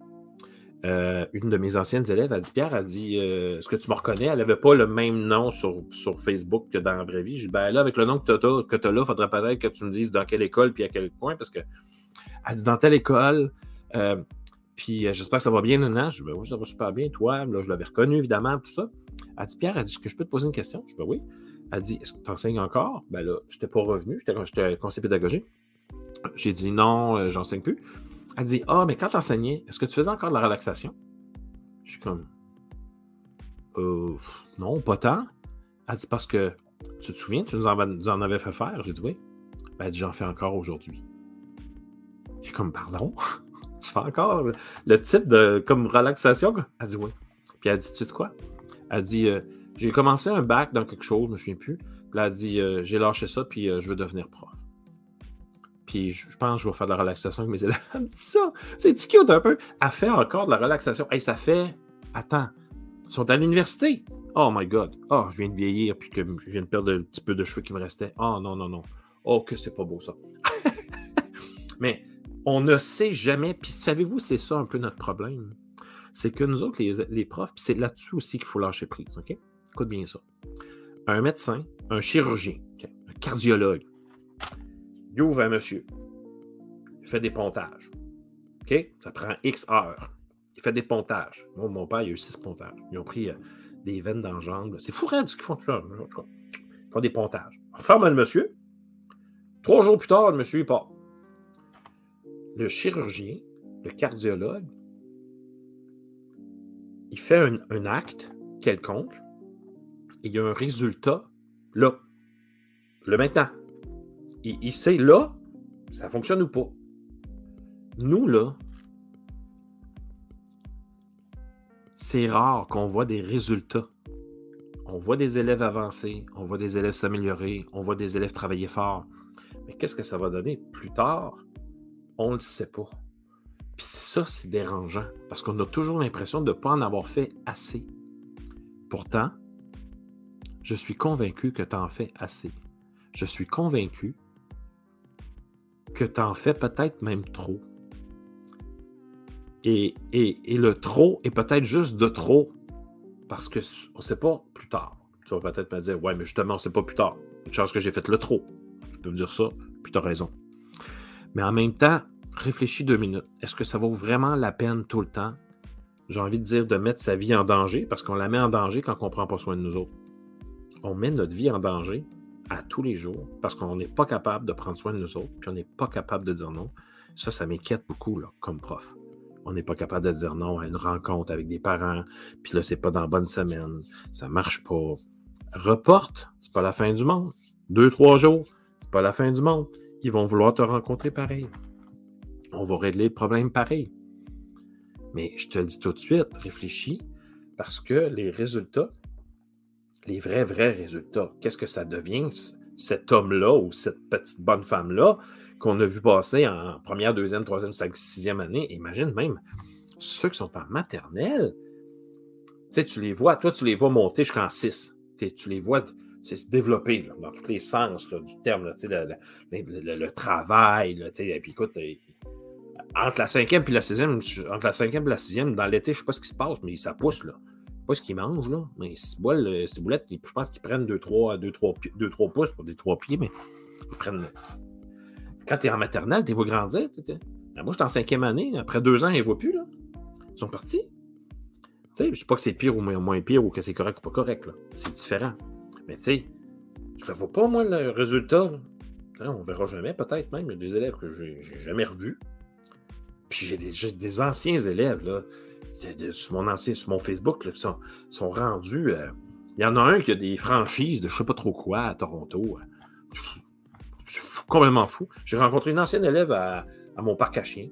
euh, une de mes anciennes élèves a dit Pierre, a dit euh, Est-ce que tu me reconnais? Elle n'avait pas le même nom sur, sur, Facebook que dans la vraie vie. Je dis Ben là, avec le nom que tu as, là, il faudrait peut-être que tu me dises dans quelle école puis à quel point, parce que Elle dit, dans telle école, euh, puis j'espère que ça va bien, non? Je dis, ben oui, ça va super bien, toi. Là, je l'avais reconnu, évidemment, tout ça. Elle dit, Pierre, elle dit, est-ce que je peux te poser une question? Je dis, ben oui. Elle dit, est-ce que tu enseignes encore? Ben là, je n'étais pas revenu, j'étais conseiller pédagogique. J'ai dit, non, j'enseigne plus. Elle dit, ah, mais quand tu enseignais, est-ce que tu faisais encore de la relaxation? Je suis comme, euh, non, pas tant. Elle dit, parce que tu te souviens, tu nous en, avais fait faire? J'ai dit, oui. Ben, elle dit, j'en fais encore aujourd'hui. Je suis comme, pardon? tu fais encore le, type de comme relaxation? Elle dit, oui. Puis elle dit, tu sais quoi? Elle dit, euh, j'ai commencé un bac dans quelque chose, je me souviens plus. Puis elle a dit, euh, j'ai lâché ça, puis je veux devenir prof. Puis je pense que je vais faire de la relaxation avec mes élèves. Elle me dit ça. C'est cute un peu. Elle fait encore de la relaxation. Hey, ça fait. Attends. Ils sont à l'université. Oh my God. Oh, je viens de vieillir puis que je viens de perdre un petit peu de cheveux qui me restaient. Oh non, non, non. Oh, que c'est pas beau ça. Mais on ne sait jamais. Puis savez-vous, c'est ça un peu notre problème? C'est que nous autres, les, profs, puis c'est là-dessus aussi qu'il faut lâcher prise. OK? Écoute bien ça. Un médecin, un chirurgien, un cardiologue, il ouvre un monsieur. Il fait des pontages. OK? Ça prend X heures. Il fait des pontages. Moi, mon père, il a eu six pontages. Ils ont pris euh, des veines dans. C'est fou, ce qu'ils font ça. Ils font des pontages. On ferme le monsieur. Trois jours plus tard, le monsieur, il part. Le chirurgien, le cardiologue, il fait un, acte quelconque il y a un résultat là, le maintenant. Il, il, sait là, ça fonctionne ou pas. Nous, là, c'est rare qu'on voit des résultats. On voit des élèves avancer, on voit des élèves s'améliorer, on voit des élèves travailler fort. Mais qu'est-ce que ça va donner plus tard? On ne le sait pas. Puis ça, c'est dérangeant parce qu'on a toujours l'impression de ne pas en avoir fait assez. Pourtant, je suis convaincu que tu en fais assez. Je suis convaincu que tu en fais peut-être même trop. Et, le trop est peut-être juste de trop parce qu'on ne sait pas plus tard. Tu vas peut-être me dire, ouais, mais justement, on ne sait pas plus tard. Une chance que j'ai fait le trop. Tu peux me dire ça, puis tu as raison. Mais en même temps, réfléchis deux minutes. Est-ce que ça vaut vraiment la peine tout le temps? J'ai envie de dire de mettre sa vie en danger parce qu'on la met en danger quand on ne prend pas soin de nous autres. On met notre vie en danger à tous les jours parce qu'on n'est pas capable de prendre soin de nous autres, puis on n'est pas capable de dire non. Ça, ça m'inquiète beaucoup comme prof on n'est pas capable de dire non à une rencontre avec des parents, puis là, c'est pas dans la bonne semaine, ça marche pas. Reporte, c'est pas la fin du monde. Deux, trois jours, c'est pas la fin du monde. Ils vont vouloir te rencontrer pareil. On va régler le problème pareil. Mais je te le dis tout de suite, réfléchis, parce que les résultats, les vrais, vrais résultats, qu'est-ce que ça devient, cet homme-là ou cette petite bonne femme-là, qu'on a vu passer en première, deuxième, troisième, cinquième, sixième année? Imagine même ceux qui sont en maternelle. Tu sais, tu les vois, toi, tu les vois monter jusqu'en six. Tu les vois se développer dans tous les sens du terme, le, travail. et puis écoute, entre la cinquième et la sixième, entre la cinquième et la sixième, dans l'été, je ne sais pas ce qui se passe, mais ça pousse. Là. Pas ce qu'ils mangent, là. Mais ces boulettes, je pense qu'ils prennent 2-3 deux, trois, deux, trois pouces pour des trois pieds, mais ils prennent quand tu es en maternelle, tu les vois grandir. Ben, moi, je suis en cinquième année. Après deux ans, ils ne voient plus. Là. Ils sont partis. je ne dis pas que c'est pire ou moins pire ou que c'est correct ou pas correct. C'est différent. Mais tu sais, ça ne vaut pas, moi, le résultat. On ne verra jamais, peut-être même. Il y a des élèves que je n'ai jamais revus. Puis j'ai des, anciens élèves là, sur, mon Facebook qui sont, rendus. Euh, il y en a un qui a des franchises de je sais pas trop quoi à Toronto complètement fou. J'ai rencontré une ancienne élève à, mon parc à chiens.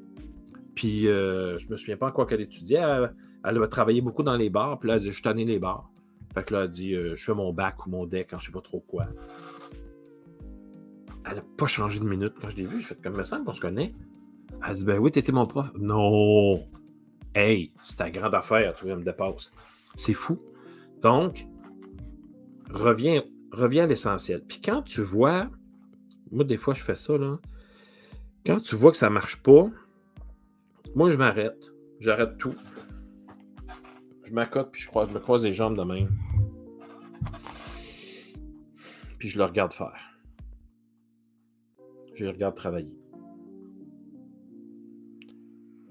Puis, euh, je me souviens pas en quoi qu'elle étudiait. Elle, elle, a travaillé beaucoup dans les bars. Puis là, elle a dit Je tanné les bars. Fait que là, elle a dit euh, Je fais mon bac ou mon deck quand je sais pas trop quoi. Elle n'a pas changé de minute quand je l'ai vue. Je fais comme me semble qu'on se connaît. Elle dit Ben oui, t'étais mon prof. Non Hey, c'est ta grande affaire, tu me dépasse. C'est fou. Donc, reviens, reviens à l'essentiel. Puis quand tu vois moi, des fois, je fais ça. Là. Quand tu vois que ça ne marche pas, moi, je m'arrête. J'arrête tout. Je m'accote, puis je, croise, je me croise les jambes de même. Puis je le regarde faire. Je le regarde travailler.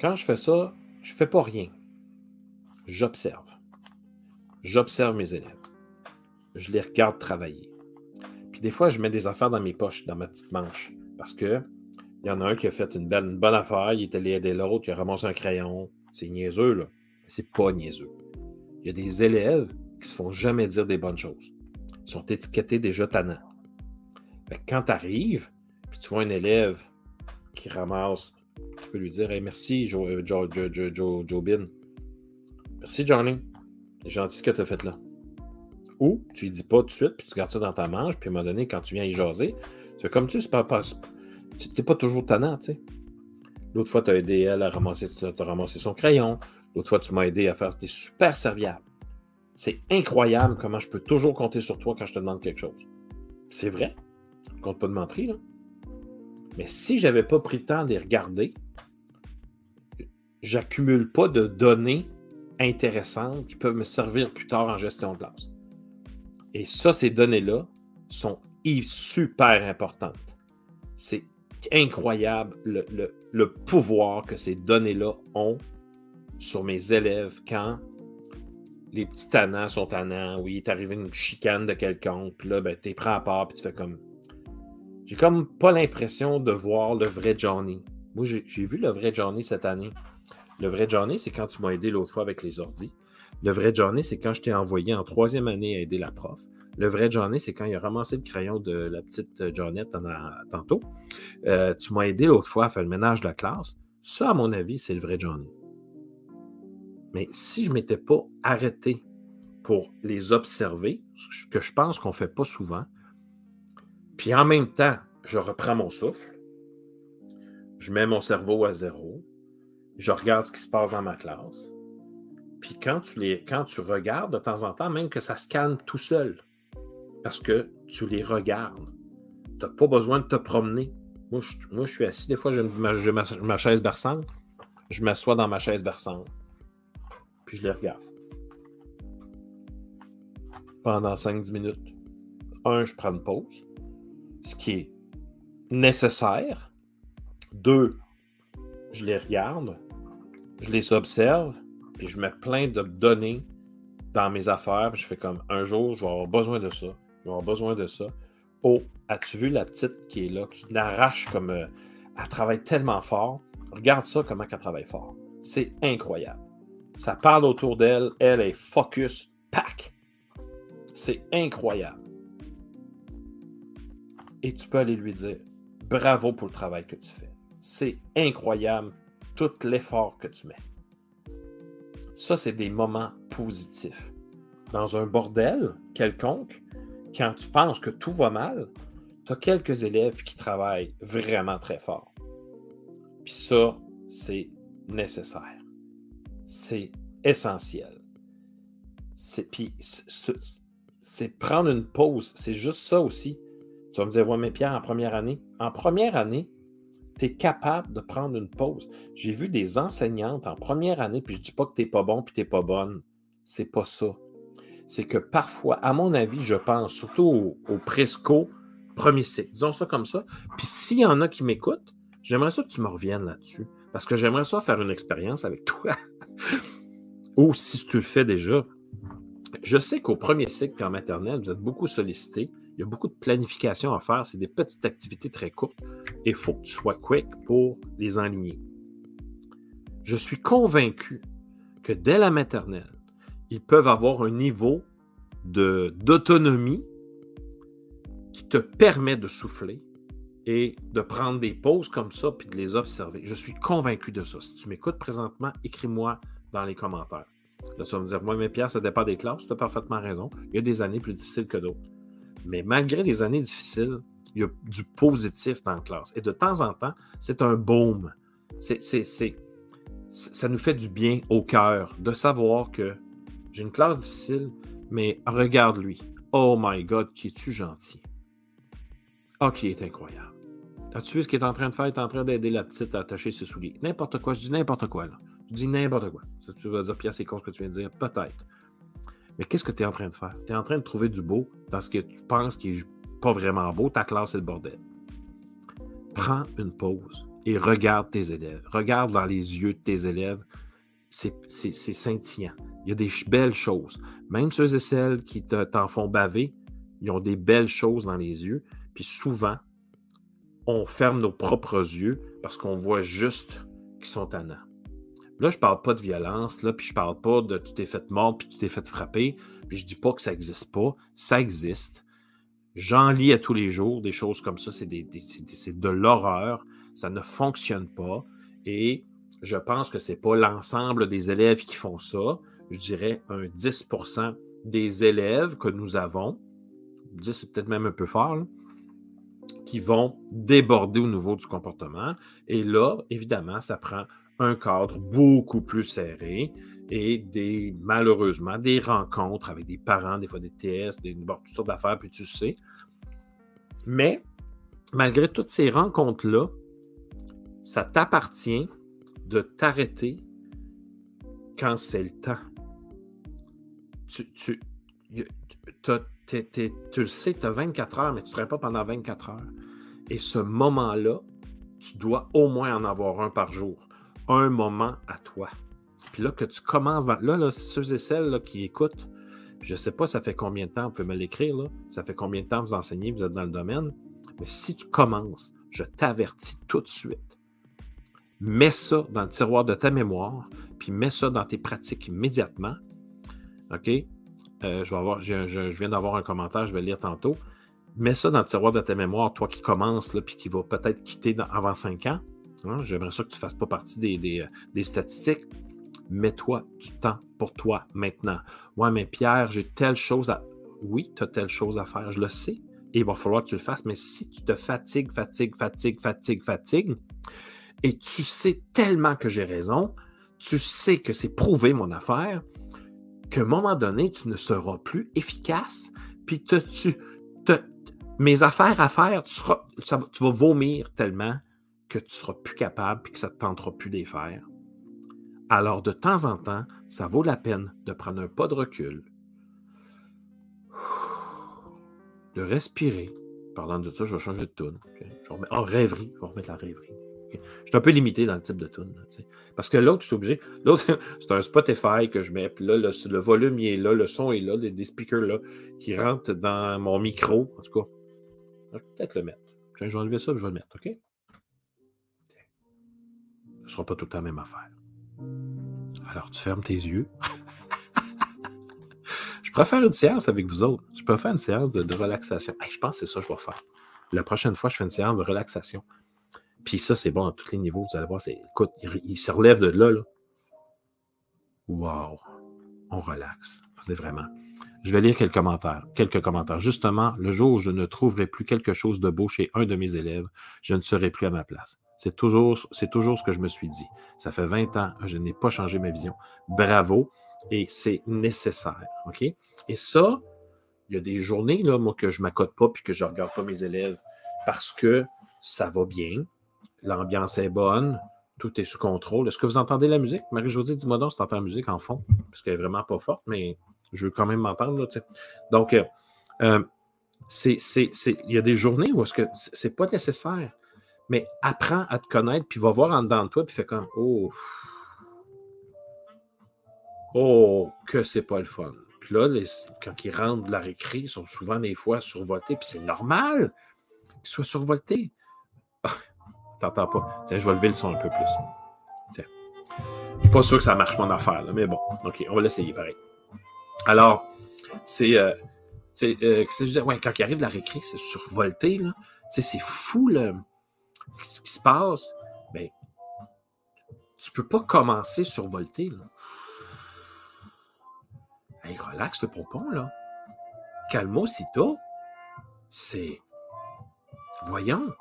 Quand je fais ça, je ne fais pas rien. J'observe. J'observe mes élèves. Je les regarde travailler. Puis des fois, je mets des affaires dans mes poches, dans ma petite manche. Parce que il y en a un qui a fait une, belle, bonne affaire, il est allé aider l'autre, il a ramassé un crayon. C'est niaiseux, là. C'est pas niaiseux. Il y a des élèves qui se font jamais dire des bonnes choses. Ils sont étiquetés déjà tannants. quand tu arrives, puis tu vois un élève qui ramasse, tu peux lui dire merci, Joe, Joe, Joe, Joe, Bin. Merci, Johnny. C'est gentil ce que tu as fait là. Ou tu lui dis pas tout de suite, puis tu gardes ça dans ta manche, puis à un moment donné, quand tu viens y jaser, fais comme tu, c'est pas, pas tu n'es pas toujours tannant, tu sais. L'autre fois, tu as aidé elle à ramasser, son crayon. L'autre fois, tu m'as aidé à faire. Tu es super serviable. C'est incroyable comment je peux toujours compter sur toi quand je te demande quelque chose. C'est vrai? Je compte pas de mentir, là. Mais si je n'avais pas pris le temps de les regarder, j'accumule pas de données intéressantes qui peuvent me servir plus tard en gestion de classe. Et ça, ces données-là sont super importantes. C'est incroyable le, pouvoir que ces données-là ont sur mes élèves quand les petits tannants sont tannants, oui, il est arrivé une chicane de quelqu'un, puis là, ben, t'es prêt à part, puis tu fais comme. J'ai comme pas l'impression de voir le vrai Johnny. Moi, j'ai vu le vrai Johnny cette année. Le vrai Johnny, c'est quand tu m'as aidé l'autre fois avec les ordis. Le vrai Johnny, c'est quand je t'ai envoyé en troisième année à aider la prof. Le vrai Johnny, c'est quand il a ramassé le crayon de la petite euh, Johnette tantôt. Euh, tu m'as aidé l'autre fois à faire le ménage de la classe. Ça, à mon avis, c'est le vrai Johnny. Mais si je ne m'étais pas arrêté pour les observer, ce que je pense qu'on ne fait pas souvent, puis en même temps, je reprends mon souffle, je mets mon cerveau à zéro, je regarde ce qui se passe dans ma classe, puis quand tu, les, quand tu regardes de temps en temps, même que ça se calme tout seul, parce que tu les regardes. Tu n'as pas besoin de te promener. Moi je, suis assis, des fois, j'ai ma, chaise berçante. Je m'assois dans ma chaise berçante. Puis je les regarde. Pendant 5-10 minutes. Un, je prends une pause, ce qui est nécessaire. Deux, je les regarde, je les observe, puis je mets plein de données dans mes affaires. Puis je fais comme un jour, je vais avoir besoin de ça. Ils vont avoir besoin de ça. Oh, as-tu vu la petite qui est là, qui l'arrache comme. Euh, elle travaille tellement fort? Regarde ça, comment elle travaille fort. C'est incroyable. Ça parle autour d'elle. Elle est focus. Pack. C'est incroyable. Et tu peux aller lui dire bravo pour le travail que tu fais. C'est incroyable tout l'effort que tu mets. Ça, c'est des moments positifs. Dans un bordel quelconque, quand tu penses que tout va mal, tu as quelques élèves qui travaillent vraiment très fort. Puis ça, c'est nécessaire. C'est essentiel. C'est, puis c'est prendre une pause. C'est juste ça aussi. Tu vas me dire, ouais, mais Pierre, en première année, en première année, tu es capable de prendre une pause. J'ai vu des enseignantes en première année, puis je ne dis pas que tu n'es pas bon puis tu n'es pas bonne. C'est pas ça c'est que parfois, à mon avis, je pense surtout au, Presco premier cycle. Disons ça comme ça. Puis s'il y en a qui m'écoutent, j'aimerais ça que tu me reviennes là-dessus. Parce que j'aimerais ça faire une expérience avec toi. Ou si tu le fais déjà. Je sais qu'au premier cycle et en maternelle, vous êtes beaucoup sollicité. Il y a beaucoup de planification à faire. C'est des petites activités très courtes et il faut que tu sois quick pour les enligner. Je suis convaincu que dès la maternelle, ils peuvent avoir un niveau d'autonomie qui te permet de souffler et de prendre des pauses comme ça puis de les observer. Je suis convaincu de ça. Si tu m'écoutes présentement, écris-moi dans les commentaires. Là, ça va me dire, moi, mes pierres, ça dépend des classes. Tu as parfaitement raison. Il y a des années plus difficiles que d'autres. Mais malgré les années difficiles, il y a du positif dans la classe. Et de temps en temps, c'est un baume. C'est, ça nous fait du bien au cœur de savoir que j'ai une classe difficile, mais regarde lui. Oh my God, qui es-tu gentil? Oh, qui est incroyable. As-tu vu ce qu'il est en train de faire? Il est en train d'aider la petite à attacher ses souliers. N'importe quoi. Je dis n'importe quoi, là. Je dis n'importe quoi. Tu vas dire, Pierre, c'est con ce que tu viens de dire. Peut-être. Mais qu'est-ce que tu es en train de faire? Tu es en train de trouver du beau dans ce que tu penses qui n'est pas vraiment beau. Ta classe, c'est le bordel. Prends une pause. et regarde tes élèves. Regarde dans les yeux de tes élèves. C'est scintillant. Il y a des belles choses. Même ceux et celles qui t'en font baver, ils ont des belles choses dans les yeux. Puis souvent, on ferme nos propres yeux parce qu'on voit juste qu'ils sont tannants. Là, je parle pas de violence, là, puis je parle pas de tu t'es fait mordre, puis tu t'es fait frapper, puis je dis pas que ça n'existe pas. Ça existe. J'en lis à tous les jours des choses comme ça. C'est de l'horreur. Ça ne fonctionne pas. Et je pense que ce n'est pas l'ensemble des élèves qui font ça. Je dirais un 10% des élèves que nous avons, 10 c'est peut-être même un peu fort, qui vont déborder au niveau du comportement. Et là, évidemment, ça prend un cadre beaucoup plus serré et des, malheureusement, des rencontres avec des parents, des fois des TS, des, toutes sortes d'affaires, puis tu sais. Mais, malgré toutes ces rencontres-là, ça t'appartient de t'arrêter quand c'est le temps. Tu, tu, tu le sais, tu as 24 heures, mais tu ne serais pas pendant 24 heures. Et ce moment-là, tu dois au moins en avoir un par jour. Un moment à toi. Puis là, que tu commences dans. Là, ceux et celles qui écoutent, je ne sais pas, ça fait combien de temps, vous pouvez me l'écrire. Ça fait combien de temps vous enseignez, vous êtes dans le domaine. Mais si tu commences, je t'avertis tout de suite. Mets ça dans le tiroir de ta mémoire, puis mets ça dans tes pratiques immédiatement. OK? Euh, je, viens d'avoir un commentaire, je vais lire tantôt. Mets ça dans le tiroir de ta mémoire, toi qui commences, là, puis qui va peut-être quitter avant 5 ans. Hein? J'aimerais ça que tu ne fasses pas partie des, euh, des statistiques mets-toi du temps pour toi maintenant. Ouais, mais Pierre, j'ai telle chose à. Oui, tu as telle chose à faire, je le sais. Et il va falloir que tu le fasses. Mais si tu te fatigues, fatigues, fatigues, fatigues, fatigues, et tu sais tellement que j'ai raison, tu sais que c'est prouvé mon affaire, qu'à un moment donné, tu ne seras plus efficace, puis te, tu, te, mes affaires à faire, tu, seras, tu vas vomir tellement que tu ne seras plus capable, puis que ça ne te tentera plus de les faire. Alors, de temps en temps, ça vaut la peine de prendre un pas de recul, de respirer. Parlant de ça, je vais changer de tune. En rêverie, je vais remettre la rêverie. Je suis un peu limité dans le type de tune. Parce que l'autre, je suis obligé. L'autre, c'est un Spotify que je mets. Puis là, le, volume, il est là, le son est là, des, speakers là, qui rentrent dans mon micro. En tout cas, je vais peut-être le mettre. Je vais enlever ça et je vais le mettre, OK? Ce ne sera pas tout le temps la même affaire. Alors, tu fermes tes yeux. je pourrais faire une séance avec vous autres. Je peux faire une séance de, relaxation. je pense que c'est ça que je vais faire. La prochaine fois, je fais une séance de relaxation. Puis ça, c'est bon à tous les niveaux. Vous allez voir, écoute, il, se relève de là. là. Wow! On relaxe. C'est vraiment. Je vais lire quelques commentaires. Quelques commentaires. Justement, le jour où je ne trouverai plus quelque chose de beau chez un de mes élèves, je ne serai plus à ma place. C'est toujours, ce que je me suis dit. Ça fait 20 ans, je n'ai pas changé ma vision. Bravo. Et c'est nécessaire. OK? Et ça, il y a des journées, là, moi, que je ne m'accote pas puis que je ne regarde pas mes élèves parce que ça va bien, l'ambiance est bonne, tout est sous contrôle. Est-ce que vous entendez la musique? Marie-Josée, dis-moi donc si tu entends la musique en fond, parce qu'elle n'est vraiment pas forte, mais je veux quand même m'entendre. Donc, euh, euh, il y a des journées où est-ce que c'est pas nécessaire. Mais apprends à te connaître, puis va voir en dedans de toi, puis fais comme Oh, oh, que c'est pas le fun. Puis là, quand ils rentrent de la récré, ils sont souvent des fois survoltés, puis c'est normal qu'ils soient survoltés. T'entends pas. Tiens, je vais lever le son un peu plus. Tiens. Je suis pas sûr que ça marche mon affaire, là, mais bon, OK, on va l'essayer pareil. Alors, c'est. Euh, euh, quand ils arrivent de la récré, c'est survolté, là. C'est fou, là ce qui se passe, ben, tu peux pas commencer survolter. Hey, relax le pompon, là. Calmo, toi. C'est. Voyons.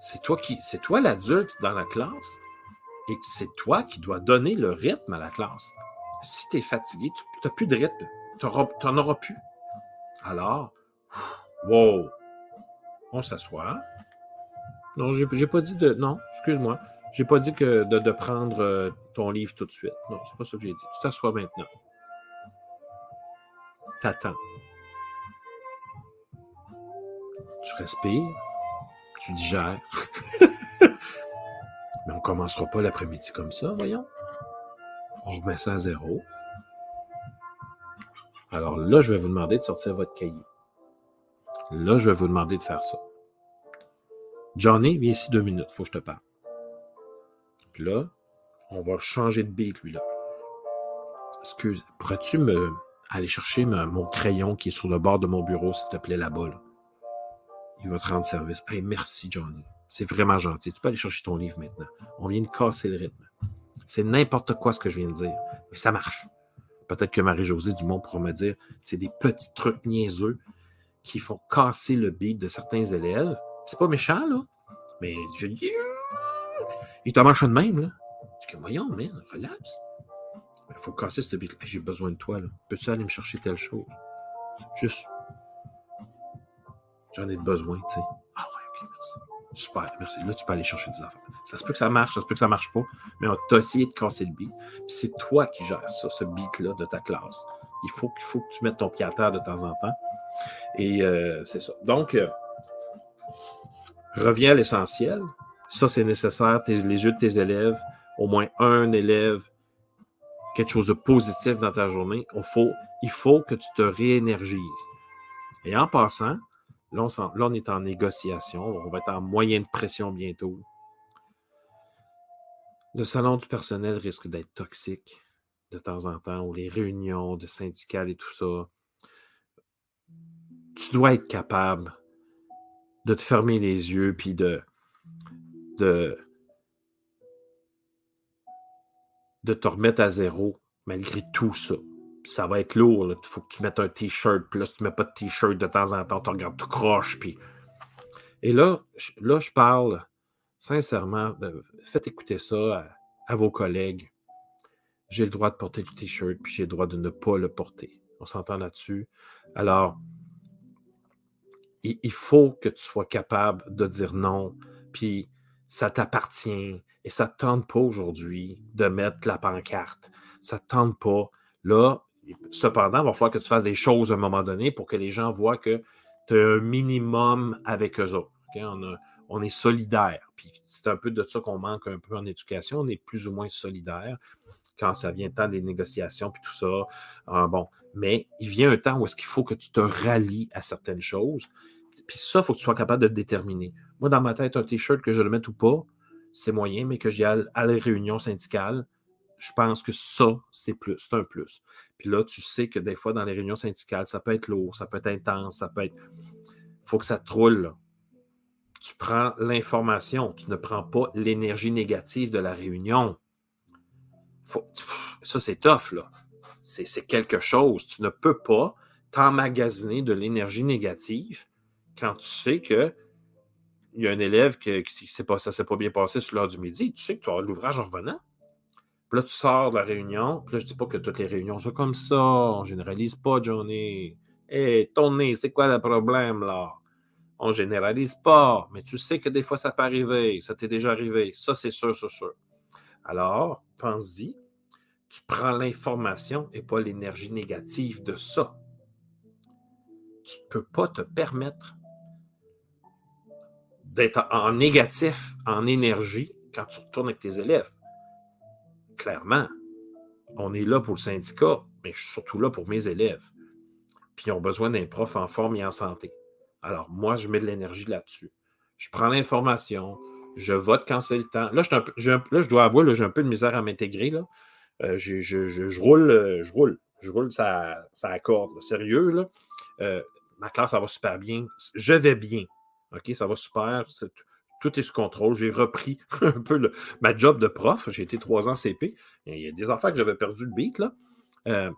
C'est toi qui. C'est toi l'adulte dans la classe. Et c'est toi qui dois donner le rythme à la classe. Si tu es fatigué, tu n'as plus de rythme. Tu n'en auras plus. Alors, wow, on s'assoit, non, j'ai pas dit de. Non, excuse-moi. J'ai pas dit que de, prendre euh, ton livre tout de suite. Non, c'est pas ça que j'ai dit. Tu t'assois maintenant. T'attends. Tu respires. Tu digères. commencera pas l'après-midi comme ça, voyons. On remet ça à zéro. Alors là, je vais vous demander de sortir votre cahier. Là, je vais vous demander de faire ça. Johnny, viens ici deux minutes, faut que je te parle. Puis là, on va changer de beat, lui, là. Excuse, pourrais-tu me aller chercher mon crayon qui est sur le bord de mon bureau, s'il te plaît, là-bas, là? Il va te rendre service. Hey, merci, Johnny. C'est vraiment gentil. Tu peux aller chercher ton livre maintenant. On vient de casser le rythme. C'est n'importe quoi ce que je viens de dire, mais ça marche. Peut-être que Marie-Josée Dumont pourra me dire, c'est des petits trucs niaiseux qui font casser le beat de certains élèves. C'est pas méchant, là. Mais je dis, il te marche de même, là. Je dis, voyons, mais relax. Il faut casser ce beat. J'ai besoin de toi, là. Peux-tu aller me chercher telle chose? Juste. J'en ai besoin, tu sais. Ah ouais, ok, merci. Super, merci. Là, tu peux aller chercher des affaires. Ça se peut que ça marche, ça se peut que ça marche pas, mais on t'a essayé de casser le beat. C'est toi qui gères ça, ce beat-là de ta classe. Il faut, faut que tu mettes ton pied à terre de temps en temps. Et euh, c'est ça. Donc, euh, reviens à l'essentiel. Ça, c'est nécessaire. les yeux de tes élèves, au moins un élève, quelque chose de positif dans ta journée. Il faut, faut que tu te réénergises. Et en passant, Là on, est en négociation. On va être en moyenne pression bientôt. Le salon du personnel risque d'être toxique de temps en temps, ou les réunions de syndicales et tout ça. Tu dois être capable de te fermer les yeux puis de, de, de te remettre à zéro malgré tout ça ça va être lourd. Il faut que tu mettes un t-shirt. Puis là, si tu ne mets pas de t-shirt de temps en temps, tu regardes tout croche. Puis... Et là, là, je parle sincèrement. Faites écouter ça à, vos collègues. J'ai le droit de porter le t-shirt, puis j'ai le droit de ne pas le porter. On s'entend là-dessus. Alors, il, faut que tu sois capable de dire non. Puis ça t'appartient. Et ça ne tente pas aujourd'hui de mettre la pancarte. Ça ne tente pas. Là, Cependant, il va falloir que tu fasses des choses à un moment donné pour que les gens voient que tu as un minimum avec eux autres. On, est solidaire. C'est un peu de ça qu'on manque un peu en éducation. On est plus ou moins solidaire quand ça vient le temps des négociations puis tout ça. Ah, bon, mais il vient un temps où est-ce qu'il faut que tu te rallies à certaines choses. Puis ça, il faut que tu sois capable de déterminer. Moi, dans ma tête, un t-shirt que je le mette ou pas, c'est moyen, mais que j'y aille à la réunion syndicale, je pense que ça, c'est plus, c'est un plus. Puis là, tu sais que des fois, dans les réunions syndicales, ça peut être lourd, ça peut être intense, ça peut être. Il faut que ça te roule. Tu prends l'information, tu ne prends pas l'énergie négative de la réunion. Ça, c'est tough, là. C'est quelque chose. Tu ne peux pas t'emmagasiner de l'énergie négative quand tu sais que il y a un élève qui, qui, ça ne s'est pas bien passé sur l'heure du midi. Tu sais que tu as l'ouvrage en revenant. Puis là, tu sors de la réunion. Puis là, je dis pas que toutes les réunions sont comme ça. On généralise pas, Johnny. Hé, hey, ton nez, c'est quoi le problème, là? On généralise pas. Mais tu sais que des fois, ça peut arriver. Ça t'est déjà arrivé. Ça, c'est sûr, c'est sûr. Alors, pense-y. Tu prends l'information et pas l'énergie négative de ça. Tu ne peux pas te permettre d'être en négatif, en énergie, quand tu retournes avec tes élèves clairement, on est là pour le syndicat, mais je suis surtout là pour mes élèves. Puis ils ont besoin d'un prof en forme et en santé. Alors, moi, je mets de l'énergie là-dessus. Je prends l'information, je vote quand c'est le temps. Là, je, là, dois avouer, j'ai un peu de misère à m'intégrer. Là. Euh, je, roule, euh, je roule, je roule, ça, ça accorde. Sérieux, là? Euh, ma classe, ça va super bien. Je vais bien. OK, ça va super tout est sous contrôle. J'ai repris un peu ma job de prof. J'ai été trois ans CP. Il y a des enfants que j'avais perdu le beat, là. Euh,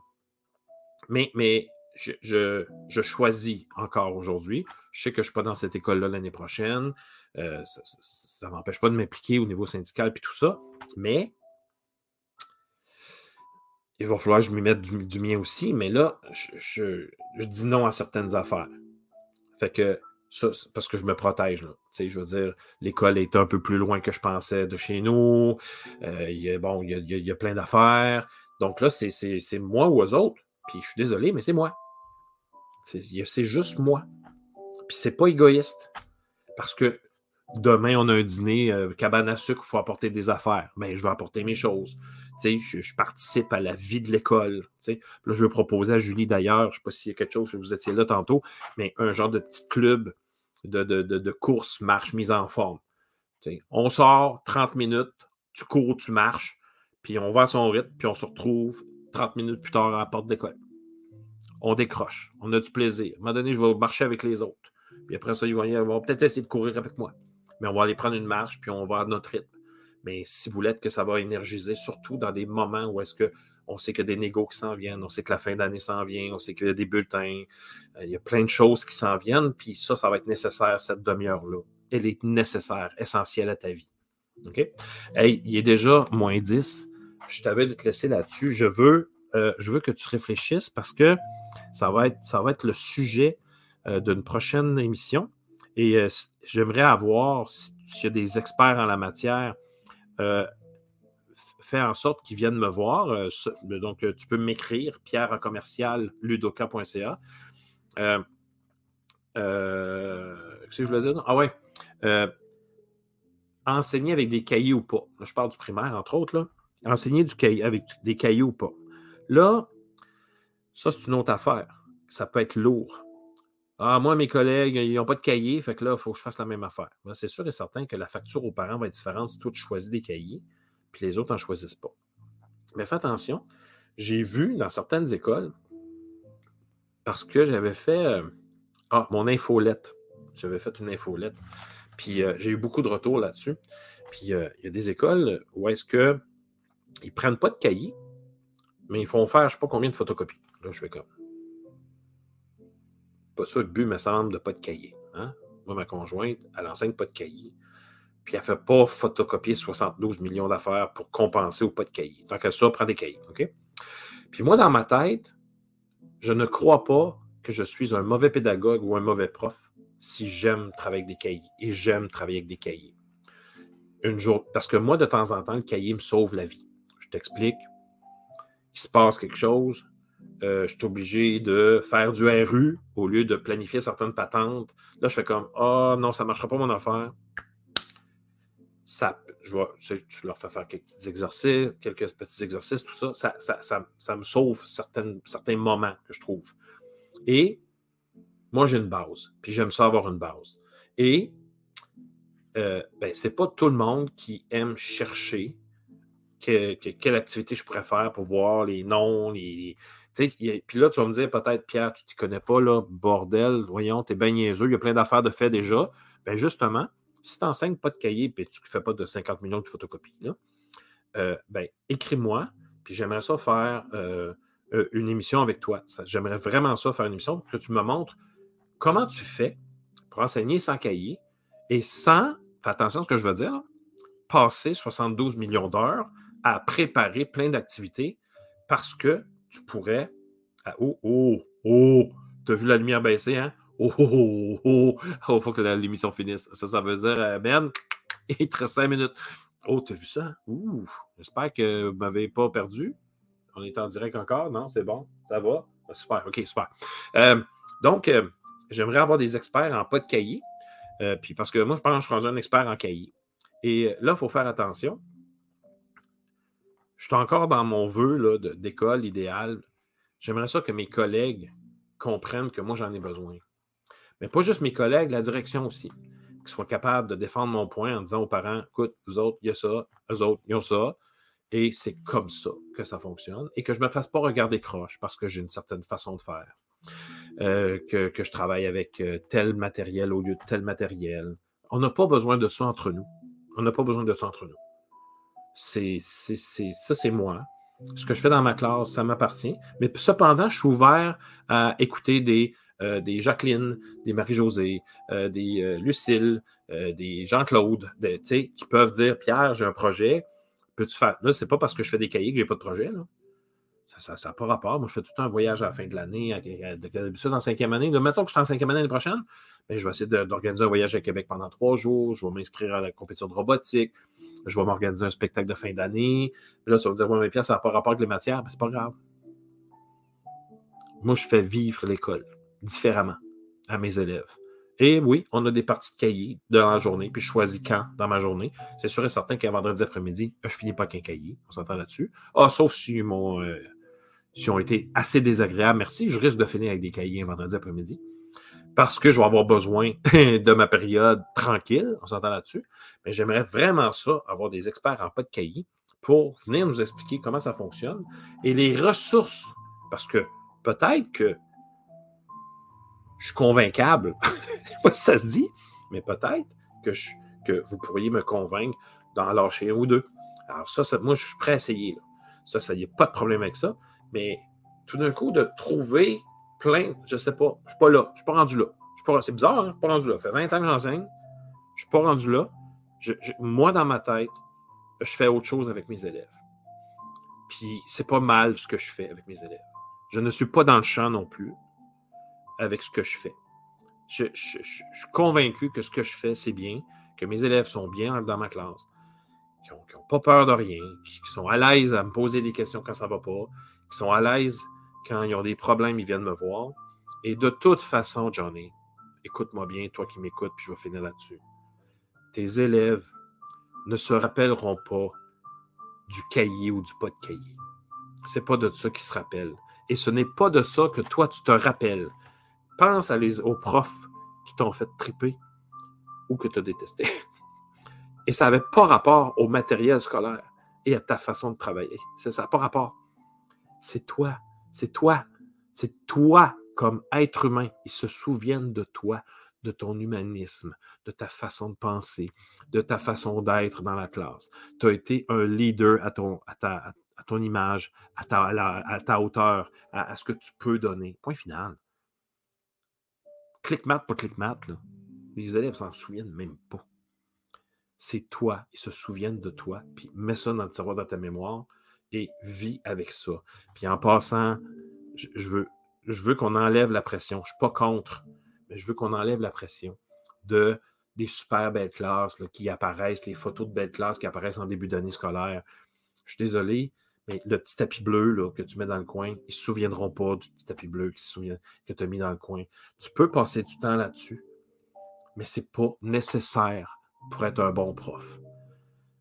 mais mais je, choisis encore aujourd'hui. Je sais que je ne suis pas dans cette école-là l'année prochaine. Euh, ça ne m'empêche pas de m'impliquer au niveau syndical et tout ça. Mais il va falloir que je m'y mette du, mien aussi. Mais là, je, dis non à certaines affaires. Fait que parce que je me protège. Je veux dire, l'école est un peu plus loin que je pensais de chez nous. Euh, il y a, bon, il y a, plein d'affaires. Donc là, c'est moi ou eux autres. Puis je suis désolé, mais c'est moi. C'est juste moi. Puis c'est pas égoïste. Parce que demain, on a un dîner, euh, cabane à sucre, il faut apporter des affaires. Ben, je vais apporter mes choses. Je, je, participe à la vie de l'école. Là, je vais proposer à Julie d'ailleurs, je ne sais pas s'il y a quelque chose, vous étiez là tantôt, mais un genre de petit club de, course, marche, mise en forme. on sort 30 minutes, tu cours, tu marches, puis on va à son rythme, puis on se retrouve 30 minutes plus tard à la porte d'école. On décroche, on a du plaisir. À un moment donné, je vais marcher avec les autres. Puis après ça, ils vont, peut-être essayer de courir avec moi. Mais on va aller prendre une marche, puis on va à notre rythme. Mais si vous l'êtes, que ça va énergiser, surtout dans des moments où est-ce que on sait qu'il y a des négos qui s'en viennent, on sait que la fin d'année s'en vient, on sait qu'il y a des bulletins, euh, il y a plein de choses qui s'en viennent, puis ça, ça va être nécessaire, cette demi-heure-là. Elle est nécessaire, essentielle à ta vie. OK? Hey, il est déjà moins 10. Je t'avais de te laisser là-dessus. Je veux, euh, je veux que tu réfléchisses parce que ça va être, ça va être le sujet euh, d'une prochaine émission. Et euh, j'aimerais avoir, s'il y a des experts en la matière, euh, en sorte qu'ils viennent me voir. donc, tu peux m'écrire, pierre commercial ludoka.ca. Euh, Qu'est-ce que je voulais dire? Ah ouais. enseigner avec des cahiers ou pas. je parle du primaire, entre autres. Là. Enseigner du cahier, avec des cahiers ou pas. Là, ça, c'est une autre affaire. Ça peut être lourd. Ah, moi, mes collègues, ils n'ont pas de cahier, fait que là, il faut que je fasse la même affaire. C'est sûr et certain que la facture aux parents va être différente si toi, tu choisis des cahiers, puis les autres n'en choisissent pas. Mais fais attention, j'ai vu dans certaines écoles, parce que j'avais fait euh, ah, mon infolette. J'avais fait une infolette. Puis euh, j'ai eu beaucoup de retours là-dessus. Puis euh, il y a des écoles où est-ce qu'ils ne prennent pas de cahier, mais ils font faire je ne sais pas combien de photocopies. Là, je fais comme pas ça le but, me semble, de pas de cahier. Hein? Moi, ma conjointe, elle enseigne pas de cahier. Puis elle ne fait pas photocopier 72 millions d'affaires pour compenser au pas de cahier. Tant qu'elle ça, prend des cahiers. OK? Puis moi, dans ma tête, je ne crois pas que je suis un mauvais pédagogue ou un mauvais prof si j'aime travailler avec des cahiers. Et j'aime travailler avec des cahiers. Une jour, parce que moi, de temps en temps, le cahier me sauve la vie. Je t'explique. Il se passe quelque chose, euh, je suis obligé de faire du RU au lieu de planifier certaines patentes. Là, je fais comme Ah oh, non, ça ne marchera pas mon affaire. Ça, je, je, leur fais faire quelques petits exercices, quelques petits exercices, tout ça. Ça, me sauve certains moments que je trouve. Et moi, j'ai une base. Puis j'aime ça avoir une base. Et euh, ben, ce n'est pas tout le monde qui aime chercher quelle activité je pourrais faire pour voir les noms, les, puis là, tu vas me dire peut-être, Pierre, tu ne t'y connais pas, là, bordel, voyons, tu es bien niaiseux, il y a plein d'affaires de fait déjà. Bien, justement, si tu n'enseignes pas de cahier et tu ne fais pas de 50 millions de photocopies, euh, ben, écris-moi, puis j'aimerais ça faire euh, euh, une émission avec toi. J'aimerais vraiment ça faire une émission pour que tu me montres comment tu fais pour enseigner sans cahier et sans, fais attention à ce que je veux dire, passer 72 millions d'heures à préparer plein d'activités parce que tu pourrais. Ah, oh, oh, oh, t'as vu la lumière baisser, hein? Oh, oh, oh, oh, oh, faut que l'émission finisse. Ça, ça veut dire, euh, Ben, il te reste cinq minutes. Oh, t'as vu ça? Ouh, j'espère que vous ne m'avez pas perdu. On est en direct encore, non? C'est bon? Ça va? Ah, super, ok, super. Euh, donc, euh, j'aimerais avoir des experts en pas de cahier. puis parce que moi, je pense que je suis rendu un expert en cahier. Et là, il faut faire attention je suis encore dans mon vœu d'école idéale. J'aimerais ça que mes collègues comprennent que moi, j'en ai besoin. Mais pas juste mes collègues, la direction aussi. Qu'ils soient capables de défendre mon point en disant aux parents écoute, vous autres, il y a ça, eux autres, ils ont ça. Et c'est comme ça que ça fonctionne. Et que je ne me fasse pas regarder croche parce que j'ai une certaine façon de faire. Euh, que, je travaille avec euh, tel matériel au lieu de tel matériel. On n'a pas besoin de ça entre nous. On n'a pas besoin de ça entre nous c'est, ça, c'est moi. Ce que je fais dans ma classe, ça m'appartient. Mais cependant, je suis ouvert à écouter des, euh, des Jacqueline, des Marie-Josée, euh, des euh, Lucille, des Jean-Claude, qui peuvent dire Pierre, j'ai un projet, peux-tu faire. Là, c'est pas parce que je fais des cahiers que j'ai pas de projet. Là. Ça n'a pas rapport. Moi, je fais tout un voyage à la fin de l'année, ça en cinquième année. mettons que je suis en cinquième année l'année prochaine, ben, je vais essayer d'organiser un voyage à Québec pendant trois jours. Je vais m'inscrire à la compétition de robotique. Je vais m'organiser un spectacle de fin d'année. Là, tu vas dire, ouais, mais Pierre, ça n'a pas rapport avec les matières. Mais ben, c'est pas grave. Moi, je fais vivre l'école différemment à mes élèves. Et oui, on a des parties de cahier dans la journée, puis je choisis quand dans ma journée. C'est sûr et certain qu'un vendredi après-midi, je finis pas qu'un cahier. On s'entend là-dessus. Ah, sauf si mon, euh, si ont été assez désagréables, merci, je risque de finir avec des cahiers un vendredi après-midi. Parce que je vais avoir besoin de ma période tranquille, on s'entend là-dessus. Mais j'aimerais vraiment ça, avoir des experts en pas de cahier pour venir nous expliquer comment ça fonctionne et les ressources. Parce que peut-être que je suis convaincable. ça se dit, mais peut-être que, que vous pourriez me convaincre d'en lâcher un ou deux. Alors ça, ça moi, je suis prêt à essayer. Ça, ça n'y a pas de problème avec ça. Mais tout d'un coup, de trouver plein, je ne sais pas, je ne suis pas là, je ne suis pas rendu là. C'est bizarre, hein? je ne suis pas rendu là. Ça fait 20 ans que j'enseigne, je ne suis pas rendu là. moi, dans ma tête, je fais autre chose avec mes élèves. Puis c'est pas mal ce que je fais avec mes élèves. Je ne suis pas dans le champ non plus avec ce que je fais. Je, suis convaincu que ce que je fais, c'est bien, que mes élèves sont bien dans ma classe, qui n'ont pas peur de rien, qui, sont à l'aise à me poser des questions quand ça ne va pas, qui sont à l'aise quand ils ont des problèmes, ils viennent me voir. Et de toute façon, Johnny, écoute-moi bien, toi qui m'écoutes, puis je vais finir là-dessus. Tes élèves ne se rappelleront pas du cahier ou du pas de cahier. C'est pas de ça qu'ils se rappellent. Et ce n'est pas de ça que toi, tu te rappelles. Pense aux profs qui t'ont fait triper ou que tu as détesté. Et ça n'avait pas rapport au matériel scolaire et à ta façon de travailler. Ça n'a pas rapport. C'est toi. C'est toi. C'est toi comme être humain. Ils se souviennent de toi, de ton humanisme, de ta façon de penser, de ta façon d'être dans la classe. Tu as été un leader à ton, à ta, à ton image, à ta, à ta hauteur, à, ce que tu peux donner. Point final. Clic-mat, pas clic-mat. Les élèves s'en souviennent même pas. C'est toi. Ils se souviennent de toi. Puis mets ça dans le tiroir de ta mémoire et vis avec ça. Puis en passant, je, veux, qu'on enlève la pression. Je ne suis pas contre, mais je veux qu'on enlève la pression de des super belles classes qui apparaissent, les photos de belles classes qui apparaissent en début d'année scolaire. Je suis désolé, mais le petit tapis bleu que tu mets dans le coin, ils ne se souviendront pas du petit tapis bleu que tu as mis dans le coin. Tu peux passer du temps là-dessus, mais ce n'est pas nécessaire pour être un bon prof.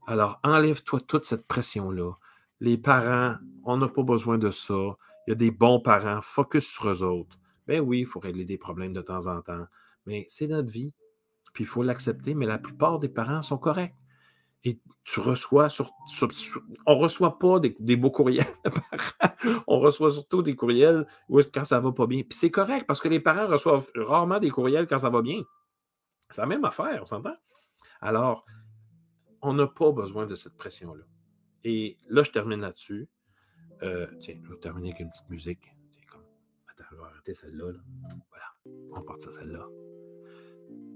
Alors, enlève-toi toute cette pression-là. Les parents, on n'a pas besoin de ça. Il y a des bons parents, focus sur eux autres. Ben oui, il faut régler des problèmes de temps en temps, mais c'est notre vie. Puis il faut l'accepter, mais la plupart des parents sont corrects et tu reçois sur, on reçoit pas des, beaux courriels on reçoit surtout des courriels quand ça va pas bien. Puis c'est correct parce que les parents reçoivent rarement des courriels quand ça va bien. C'est la même affaire, on s'entend? Alors, on n'a pas besoin de cette pression-là. Et là, je termine là-dessus. Euh, tiens, je vais terminer avec une petite musique. Attends, je vais arrêter celle-là. Voilà, on part de celle-là.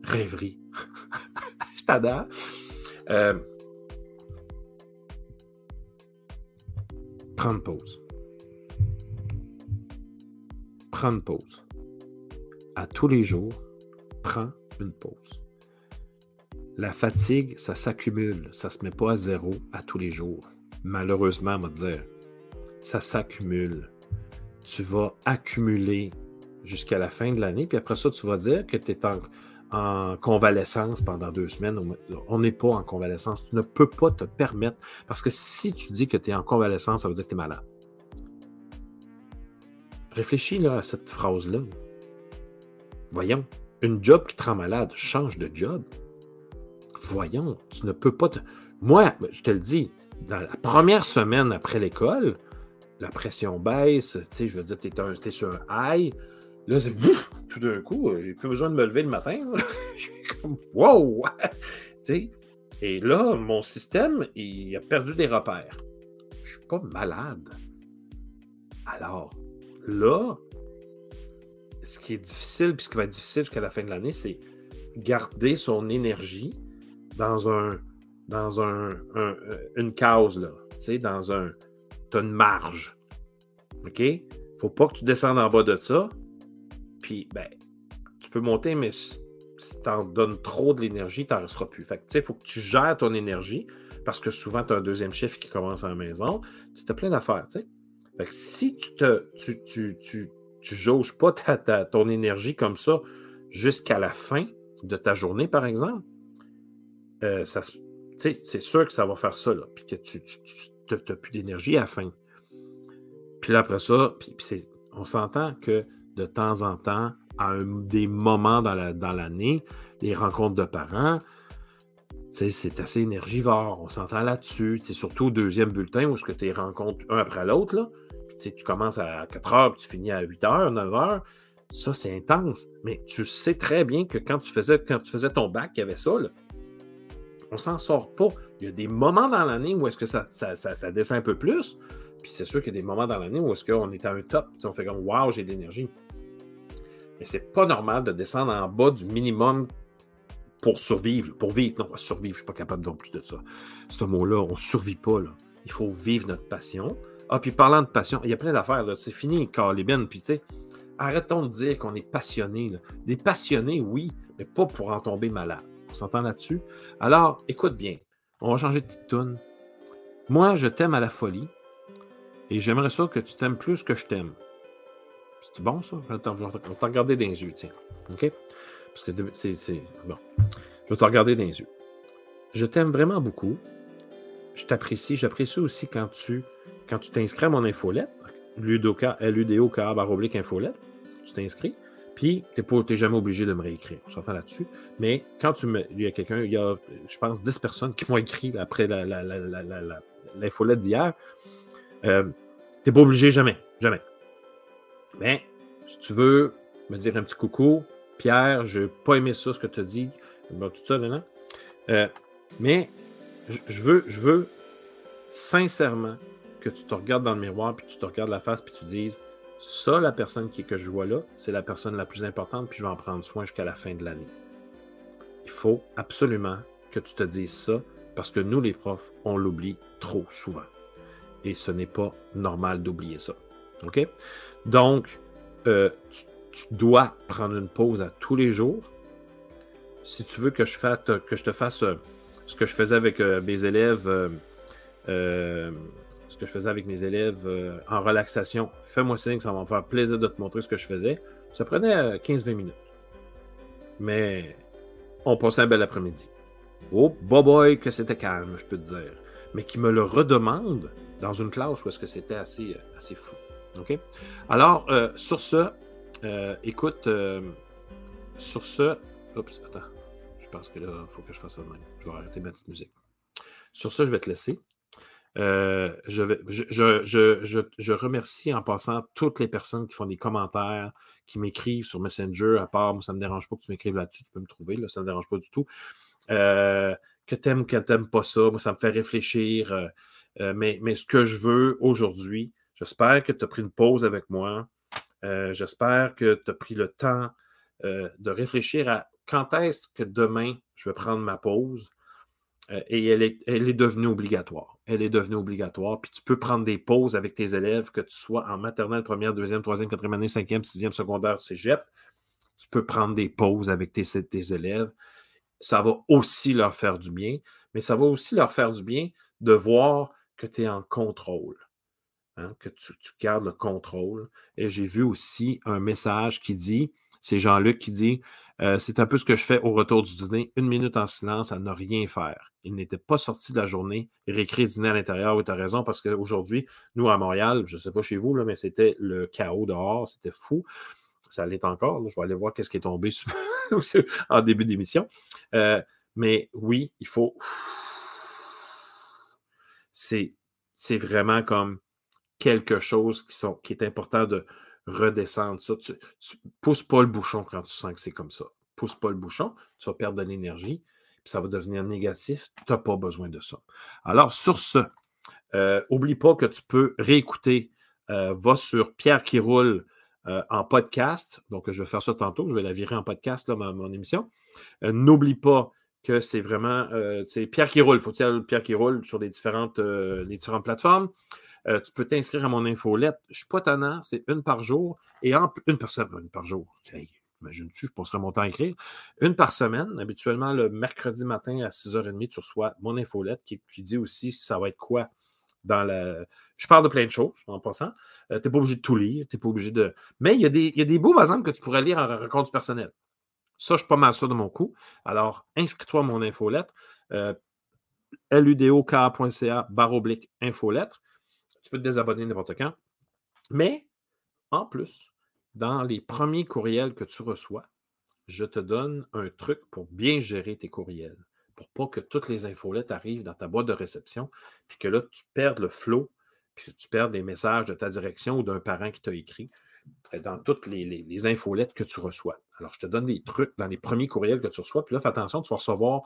Rêverie. je t'adore. Euh, Prendre pause. Prendre pause. À tous les jours, prends une pause. La fatigue, ça s'accumule. Ça ne se met pas à zéro à tous les jours. Malheureusement, on dire, ça s'accumule. Tu vas accumuler jusqu'à la fin de l'année, puis après ça, tu vas dire que tu es en, en convalescence pendant deux semaines. On n'est pas en convalescence. Tu ne peux pas te permettre. Parce que si tu dis que tu es en convalescence, ça veut dire que tu es malade. Réfléchis à cette phrase-là. Voyons, une job qui te rend malade, change de job. Voyons, tu ne peux pas te. Moi, je te le dis, dans la première semaine après l'école, la pression baisse, tu sais, je veux dire, tu es, sur un high, Là, c'est tout d'un coup, euh, j'ai plus besoin de me lever le matin. suis comme wow! Et là, mon système, il a perdu des repères. Je suis pas malade. Alors, là, ce qui est difficile, puis ce qui va être difficile jusqu'à la fin de l'année, c'est garder son énergie dans un dans un, une case, là. Tu sais, dans un. Tu as une marge. OK? Faut pas que tu descendes en bas de ça. Puis, ben, tu peux monter, mais si tu en donnes trop de l'énergie, tu n'en resteras plus. Fait il faut que tu gères ton énergie parce que souvent, tu as un deuxième chef qui commence à la maison. Tu as plein d'affaires, tu sais. Fait que si tu te tu, tu, tu, jauges pas ta, ton énergie comme ça, jusqu'à la fin de ta journée, par exemple, euh, c'est sûr que ça va faire ça, là, puis que tu n'as plus d'énergie à la fin. Puis là, après ça, puis, on s'entend que de temps en temps, à des moments dans l'année, les rencontres de parents, c'est assez énergivore. On s'entend là-dessus. C'est surtout au deuxième bulletin où ce que tu rencontres un après l'autre. tu commences à 4 heures, puis tu finis à 8 heures, 9 heures. Ça, c'est intense. Mais tu sais très bien que quand tu faisais, quand tu faisais ton bac, il y avait ça. Là. On s'en sort pas. Il y a des moments dans l'année où est-ce que ça, descend un peu plus. Puis c'est sûr qu'il y a des moments dans l'année où est-ce qu'on est à un top. on fait comme Waouh, j'ai de l'énergie. Mais c'est pas normal de descendre en bas du minimum pour survivre. Pour vivre. Non, survivre, je ne suis pas capable non plus de ça. Ce mot-là, on survit pas. Il faut vivre notre passion. Ah, puis parlant de passion, il y a plein d'affaires. C'est fini, Carlibin. Puis tu sais, arrêtons de dire qu'on est passionné. Des passionnés, oui, mais pas pour en tomber malade. On s'entend là-dessus? Alors, écoute bien. On va changer de petite toune. Moi, je t'aime à la folie. Et j'aimerais ça que tu t'aimes plus que je t'aime. C'est bon, ça? On va te regarder dans les yeux, tiens. OK? Parce que c'est. Bon. Je vais te regarder dans les yeux. Je t'aime vraiment beaucoup. Je t'apprécie. J'apprécie aussi quand tu quand tu t'inscris à mon infolette, ludoka, ludo baroblique infolette, tu t'inscris, puis tu n'es jamais obligé de me réécrire. On s'entend là-dessus. Mais quand tu me. Il y a quelqu'un, il y a, je pense, 10 personnes qui m'ont écrit après l'infolette d'hier. Euh, tu n'es pas obligé jamais. Jamais. Mais si tu veux me dire un petit coucou, Pierre, je n'ai pas aimé ça, ce que tu as dit, tout ça, euh, mais je veux, je veux sincèrement que tu te regardes dans le miroir, puis tu te regardes la face, puis tu dises ça, la personne qui, que je vois là, c'est la personne la plus importante, puis je vais en prendre soin jusqu'à la fin de l'année. Il faut absolument que tu te dises ça, parce que nous, les profs, on l'oublie trop souvent. Et ce n'est pas normal d'oublier ça. OK? Donc, euh, tu, dois prendre une pause à tous les jours. Si tu veux que je, fasse, que je te fasse euh, ce que je faisais avec euh, mes élèves, ce que je faisais avec mes élèves en relaxation, fais-moi signe, ça va me faire plaisir de te montrer ce que je faisais. Ça prenait 15-20 minutes. Mais on passait un bel après-midi. Oh, boy, boy, que c'était calme, je peux te dire. Mais qui me le redemande dans une classe où est-ce que c'était assez, assez fou. OK? Alors, euh, sur ce, euh, écoute, euh, sur ce. Oups, attends. Je pense que là, il faut que je fasse ça de même. Je vais arrêter ma petite musique. Sur ce, je vais te laisser. Je, vais, je, remercie en passant toutes les personnes qui font des commentaires, qui m'écrivent sur Messenger, à part, moi, ça ne me dérange pas que tu m'écrives là-dessus, tu peux me trouver, là, ça ne me dérange pas du tout. que tu aimes ou que tu n'aimes pas ça, moi, ça me fait réfléchir. mais, mais ce que je veux aujourd'hui, J'espère que tu as pris une pause avec moi. Euh, j'espère que tu as pris le temps euh, de réfléchir à quand est-ce que demain je vais prendre ma pause. Euh, et elle est devenue obligatoire. Elle est devenue obligatoire. Puis tu peux prendre des pauses avec tes élèves, que tu sois en maternelle, première, deuxième, troisième, quatrième année, cinquième, sixième, secondaire, cégep. Tu peux prendre des pauses avec tes, élèves. Ça va aussi leur faire du bien, mais ça va aussi leur faire du bien de voir que tu es en contrôle. Hein, que tu, gardes le contrôle. Et j'ai vu aussi un message qui dit, c'est Jean-Luc qui dit, euh, c'est un peu ce que je fais au retour du dîner, une minute en silence à ne rien faire. Il n'était pas sorti de la journée, réécrit dîner à l'intérieur, oui, tu as raison, parce qu'aujourd'hui, nous à Montréal, je ne sais pas chez vous, mais c'était le chaos dehors, c'était fou. Ça l'est encore. Je vais aller voir qu'est-ce qui est tombé en début d'émission. Euh, mais oui, il faut. C'est vraiment comme quelque chose qui est important de redescendre ça. Tu, ne pas le bouchon quand tu sens que c'est comme ça. Pousse pas le bouchon, tu vas perdre de l'énergie, puis ça va devenir négatif. Tu n'as pas besoin de ça. Alors, sur ce, euh, oublie pas que tu peux réécouter. Euh, va sur Pierre qui roule euh, en podcast. Donc, je vais faire ça tantôt. Je vais la virer en podcast, là, mon émission. N'oublie pas que c'est vraiment c'est Pierre qui roule. Faut-il Pierre qui roule sur les différentes plateformes. Euh, tu peux t'inscrire à mon infolette. Je ne suis pas tannant, c'est une par jour. Et en, une personne, une par jour. Imagine-tu, je passerai mon temps à écrire. Une par semaine, habituellement le mercredi matin à 6h30, tu reçois mon infolette qui, dit aussi ça va être quoi dans la. Je parle de plein de choses en passant. Euh, tu n'es pas obligé de tout lire, tu pas obligé de. Mais il y, a des, il y a des beaux exemples que tu pourrais lire en rencontre personnelle. Ça, je suis pas mal sûr de mon coup. Alors, inscris-toi à mon infolettre. Euh, ludoka.ca barre oblique infolettre. Tu peux te désabonner n'importe quand. Mais, en plus, dans les premiers courriels que tu reçois, je te donne un truc pour bien gérer tes courriels, pour pas que toutes les infolettes arrivent dans ta boîte de réception, puis que là, tu perdes le flot, puis que tu perdes les messages de ta direction ou d'un parent qui t'a écrit dans toutes les, les, infolettes que tu reçois. Alors, je te donne des trucs dans les premiers courriels que tu reçois, puis là, fais attention, tu vas recevoir,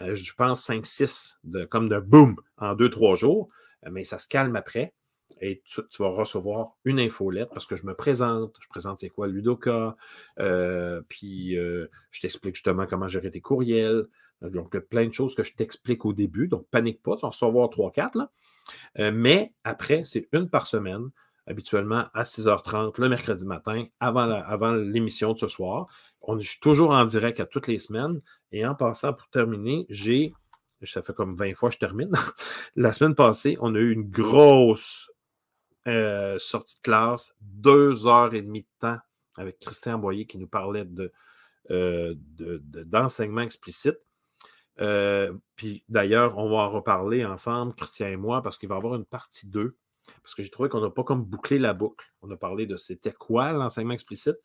euh, je pense, 5-6, comme de boom, en 2-3 jours, euh, mais ça se calme après et tu, vas recevoir une infolette parce que je me présente. Je présente c'est quoi Ludoka, euh, puis euh, je t'explique justement comment gérer tes courriels. Donc, plein de choses que je t'explique au début. Donc, panique pas, tu vas recevoir 3-4. Euh, mais après, c'est une par semaine, habituellement à 6h30 le mercredi matin, avant l'émission de ce soir. On est toujours en direct à toutes les semaines. Et en passant, pour terminer, j'ai ça fait comme 20 fois que je termine. La semaine passée, on a eu une grosse euh, sortie de classe, deux heures et demie de temps avec Christian Boyer qui nous parlait de, euh, d'enseignement explicite. Euh, puis d'ailleurs, on va en reparler ensemble, Christian et moi, parce qu'il va y avoir une partie 2. Parce que j'ai trouvé qu'on n'a pas comme bouclé la boucle. On a parlé de c'était quoi l'enseignement explicite,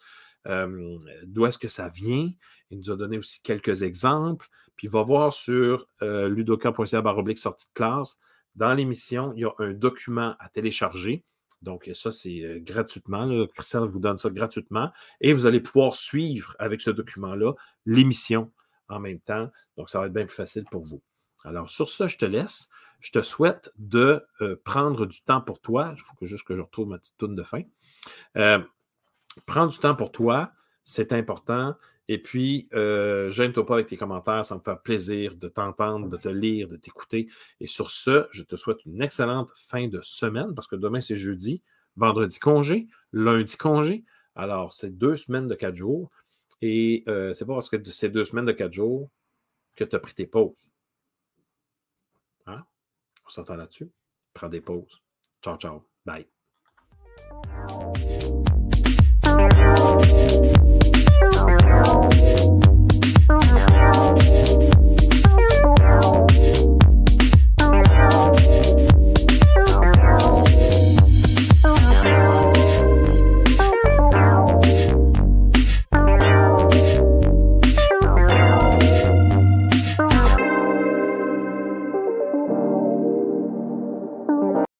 d'où est-ce que ça vient. Il nous a donné aussi quelques exemples. Puis il va voir sur ludoka.ca sortie de classe dans l'émission, il y a un document à télécharger. Donc, ça, c'est euh, gratuitement. Christian vous donne ça gratuitement. Et vous allez pouvoir suivre avec ce document-là l'émission en même temps. Donc, ça va être bien plus facile pour vous. Alors, sur ça, je te laisse. Je te souhaite de euh, prendre du temps pour toi. Il faut juste que je retrouve ma petite toune de fin. Euh, prendre du temps pour toi, c'est important. Et puis, euh, gêne-toi pas avec tes commentaires, ça me fait plaisir de t'entendre, de te lire, de t'écouter. Et sur ce, je te souhaite une excellente fin de semaine parce que demain, c'est jeudi, vendredi congé, lundi congé. Alors, c'est deux semaines de quatre jours. Et euh, c'est pas parce que c'est deux semaines de quatre jours que tu as pris tes pauses. Hein? On s'entend là-dessus? Prends des pauses. Ciao, ciao. Bye.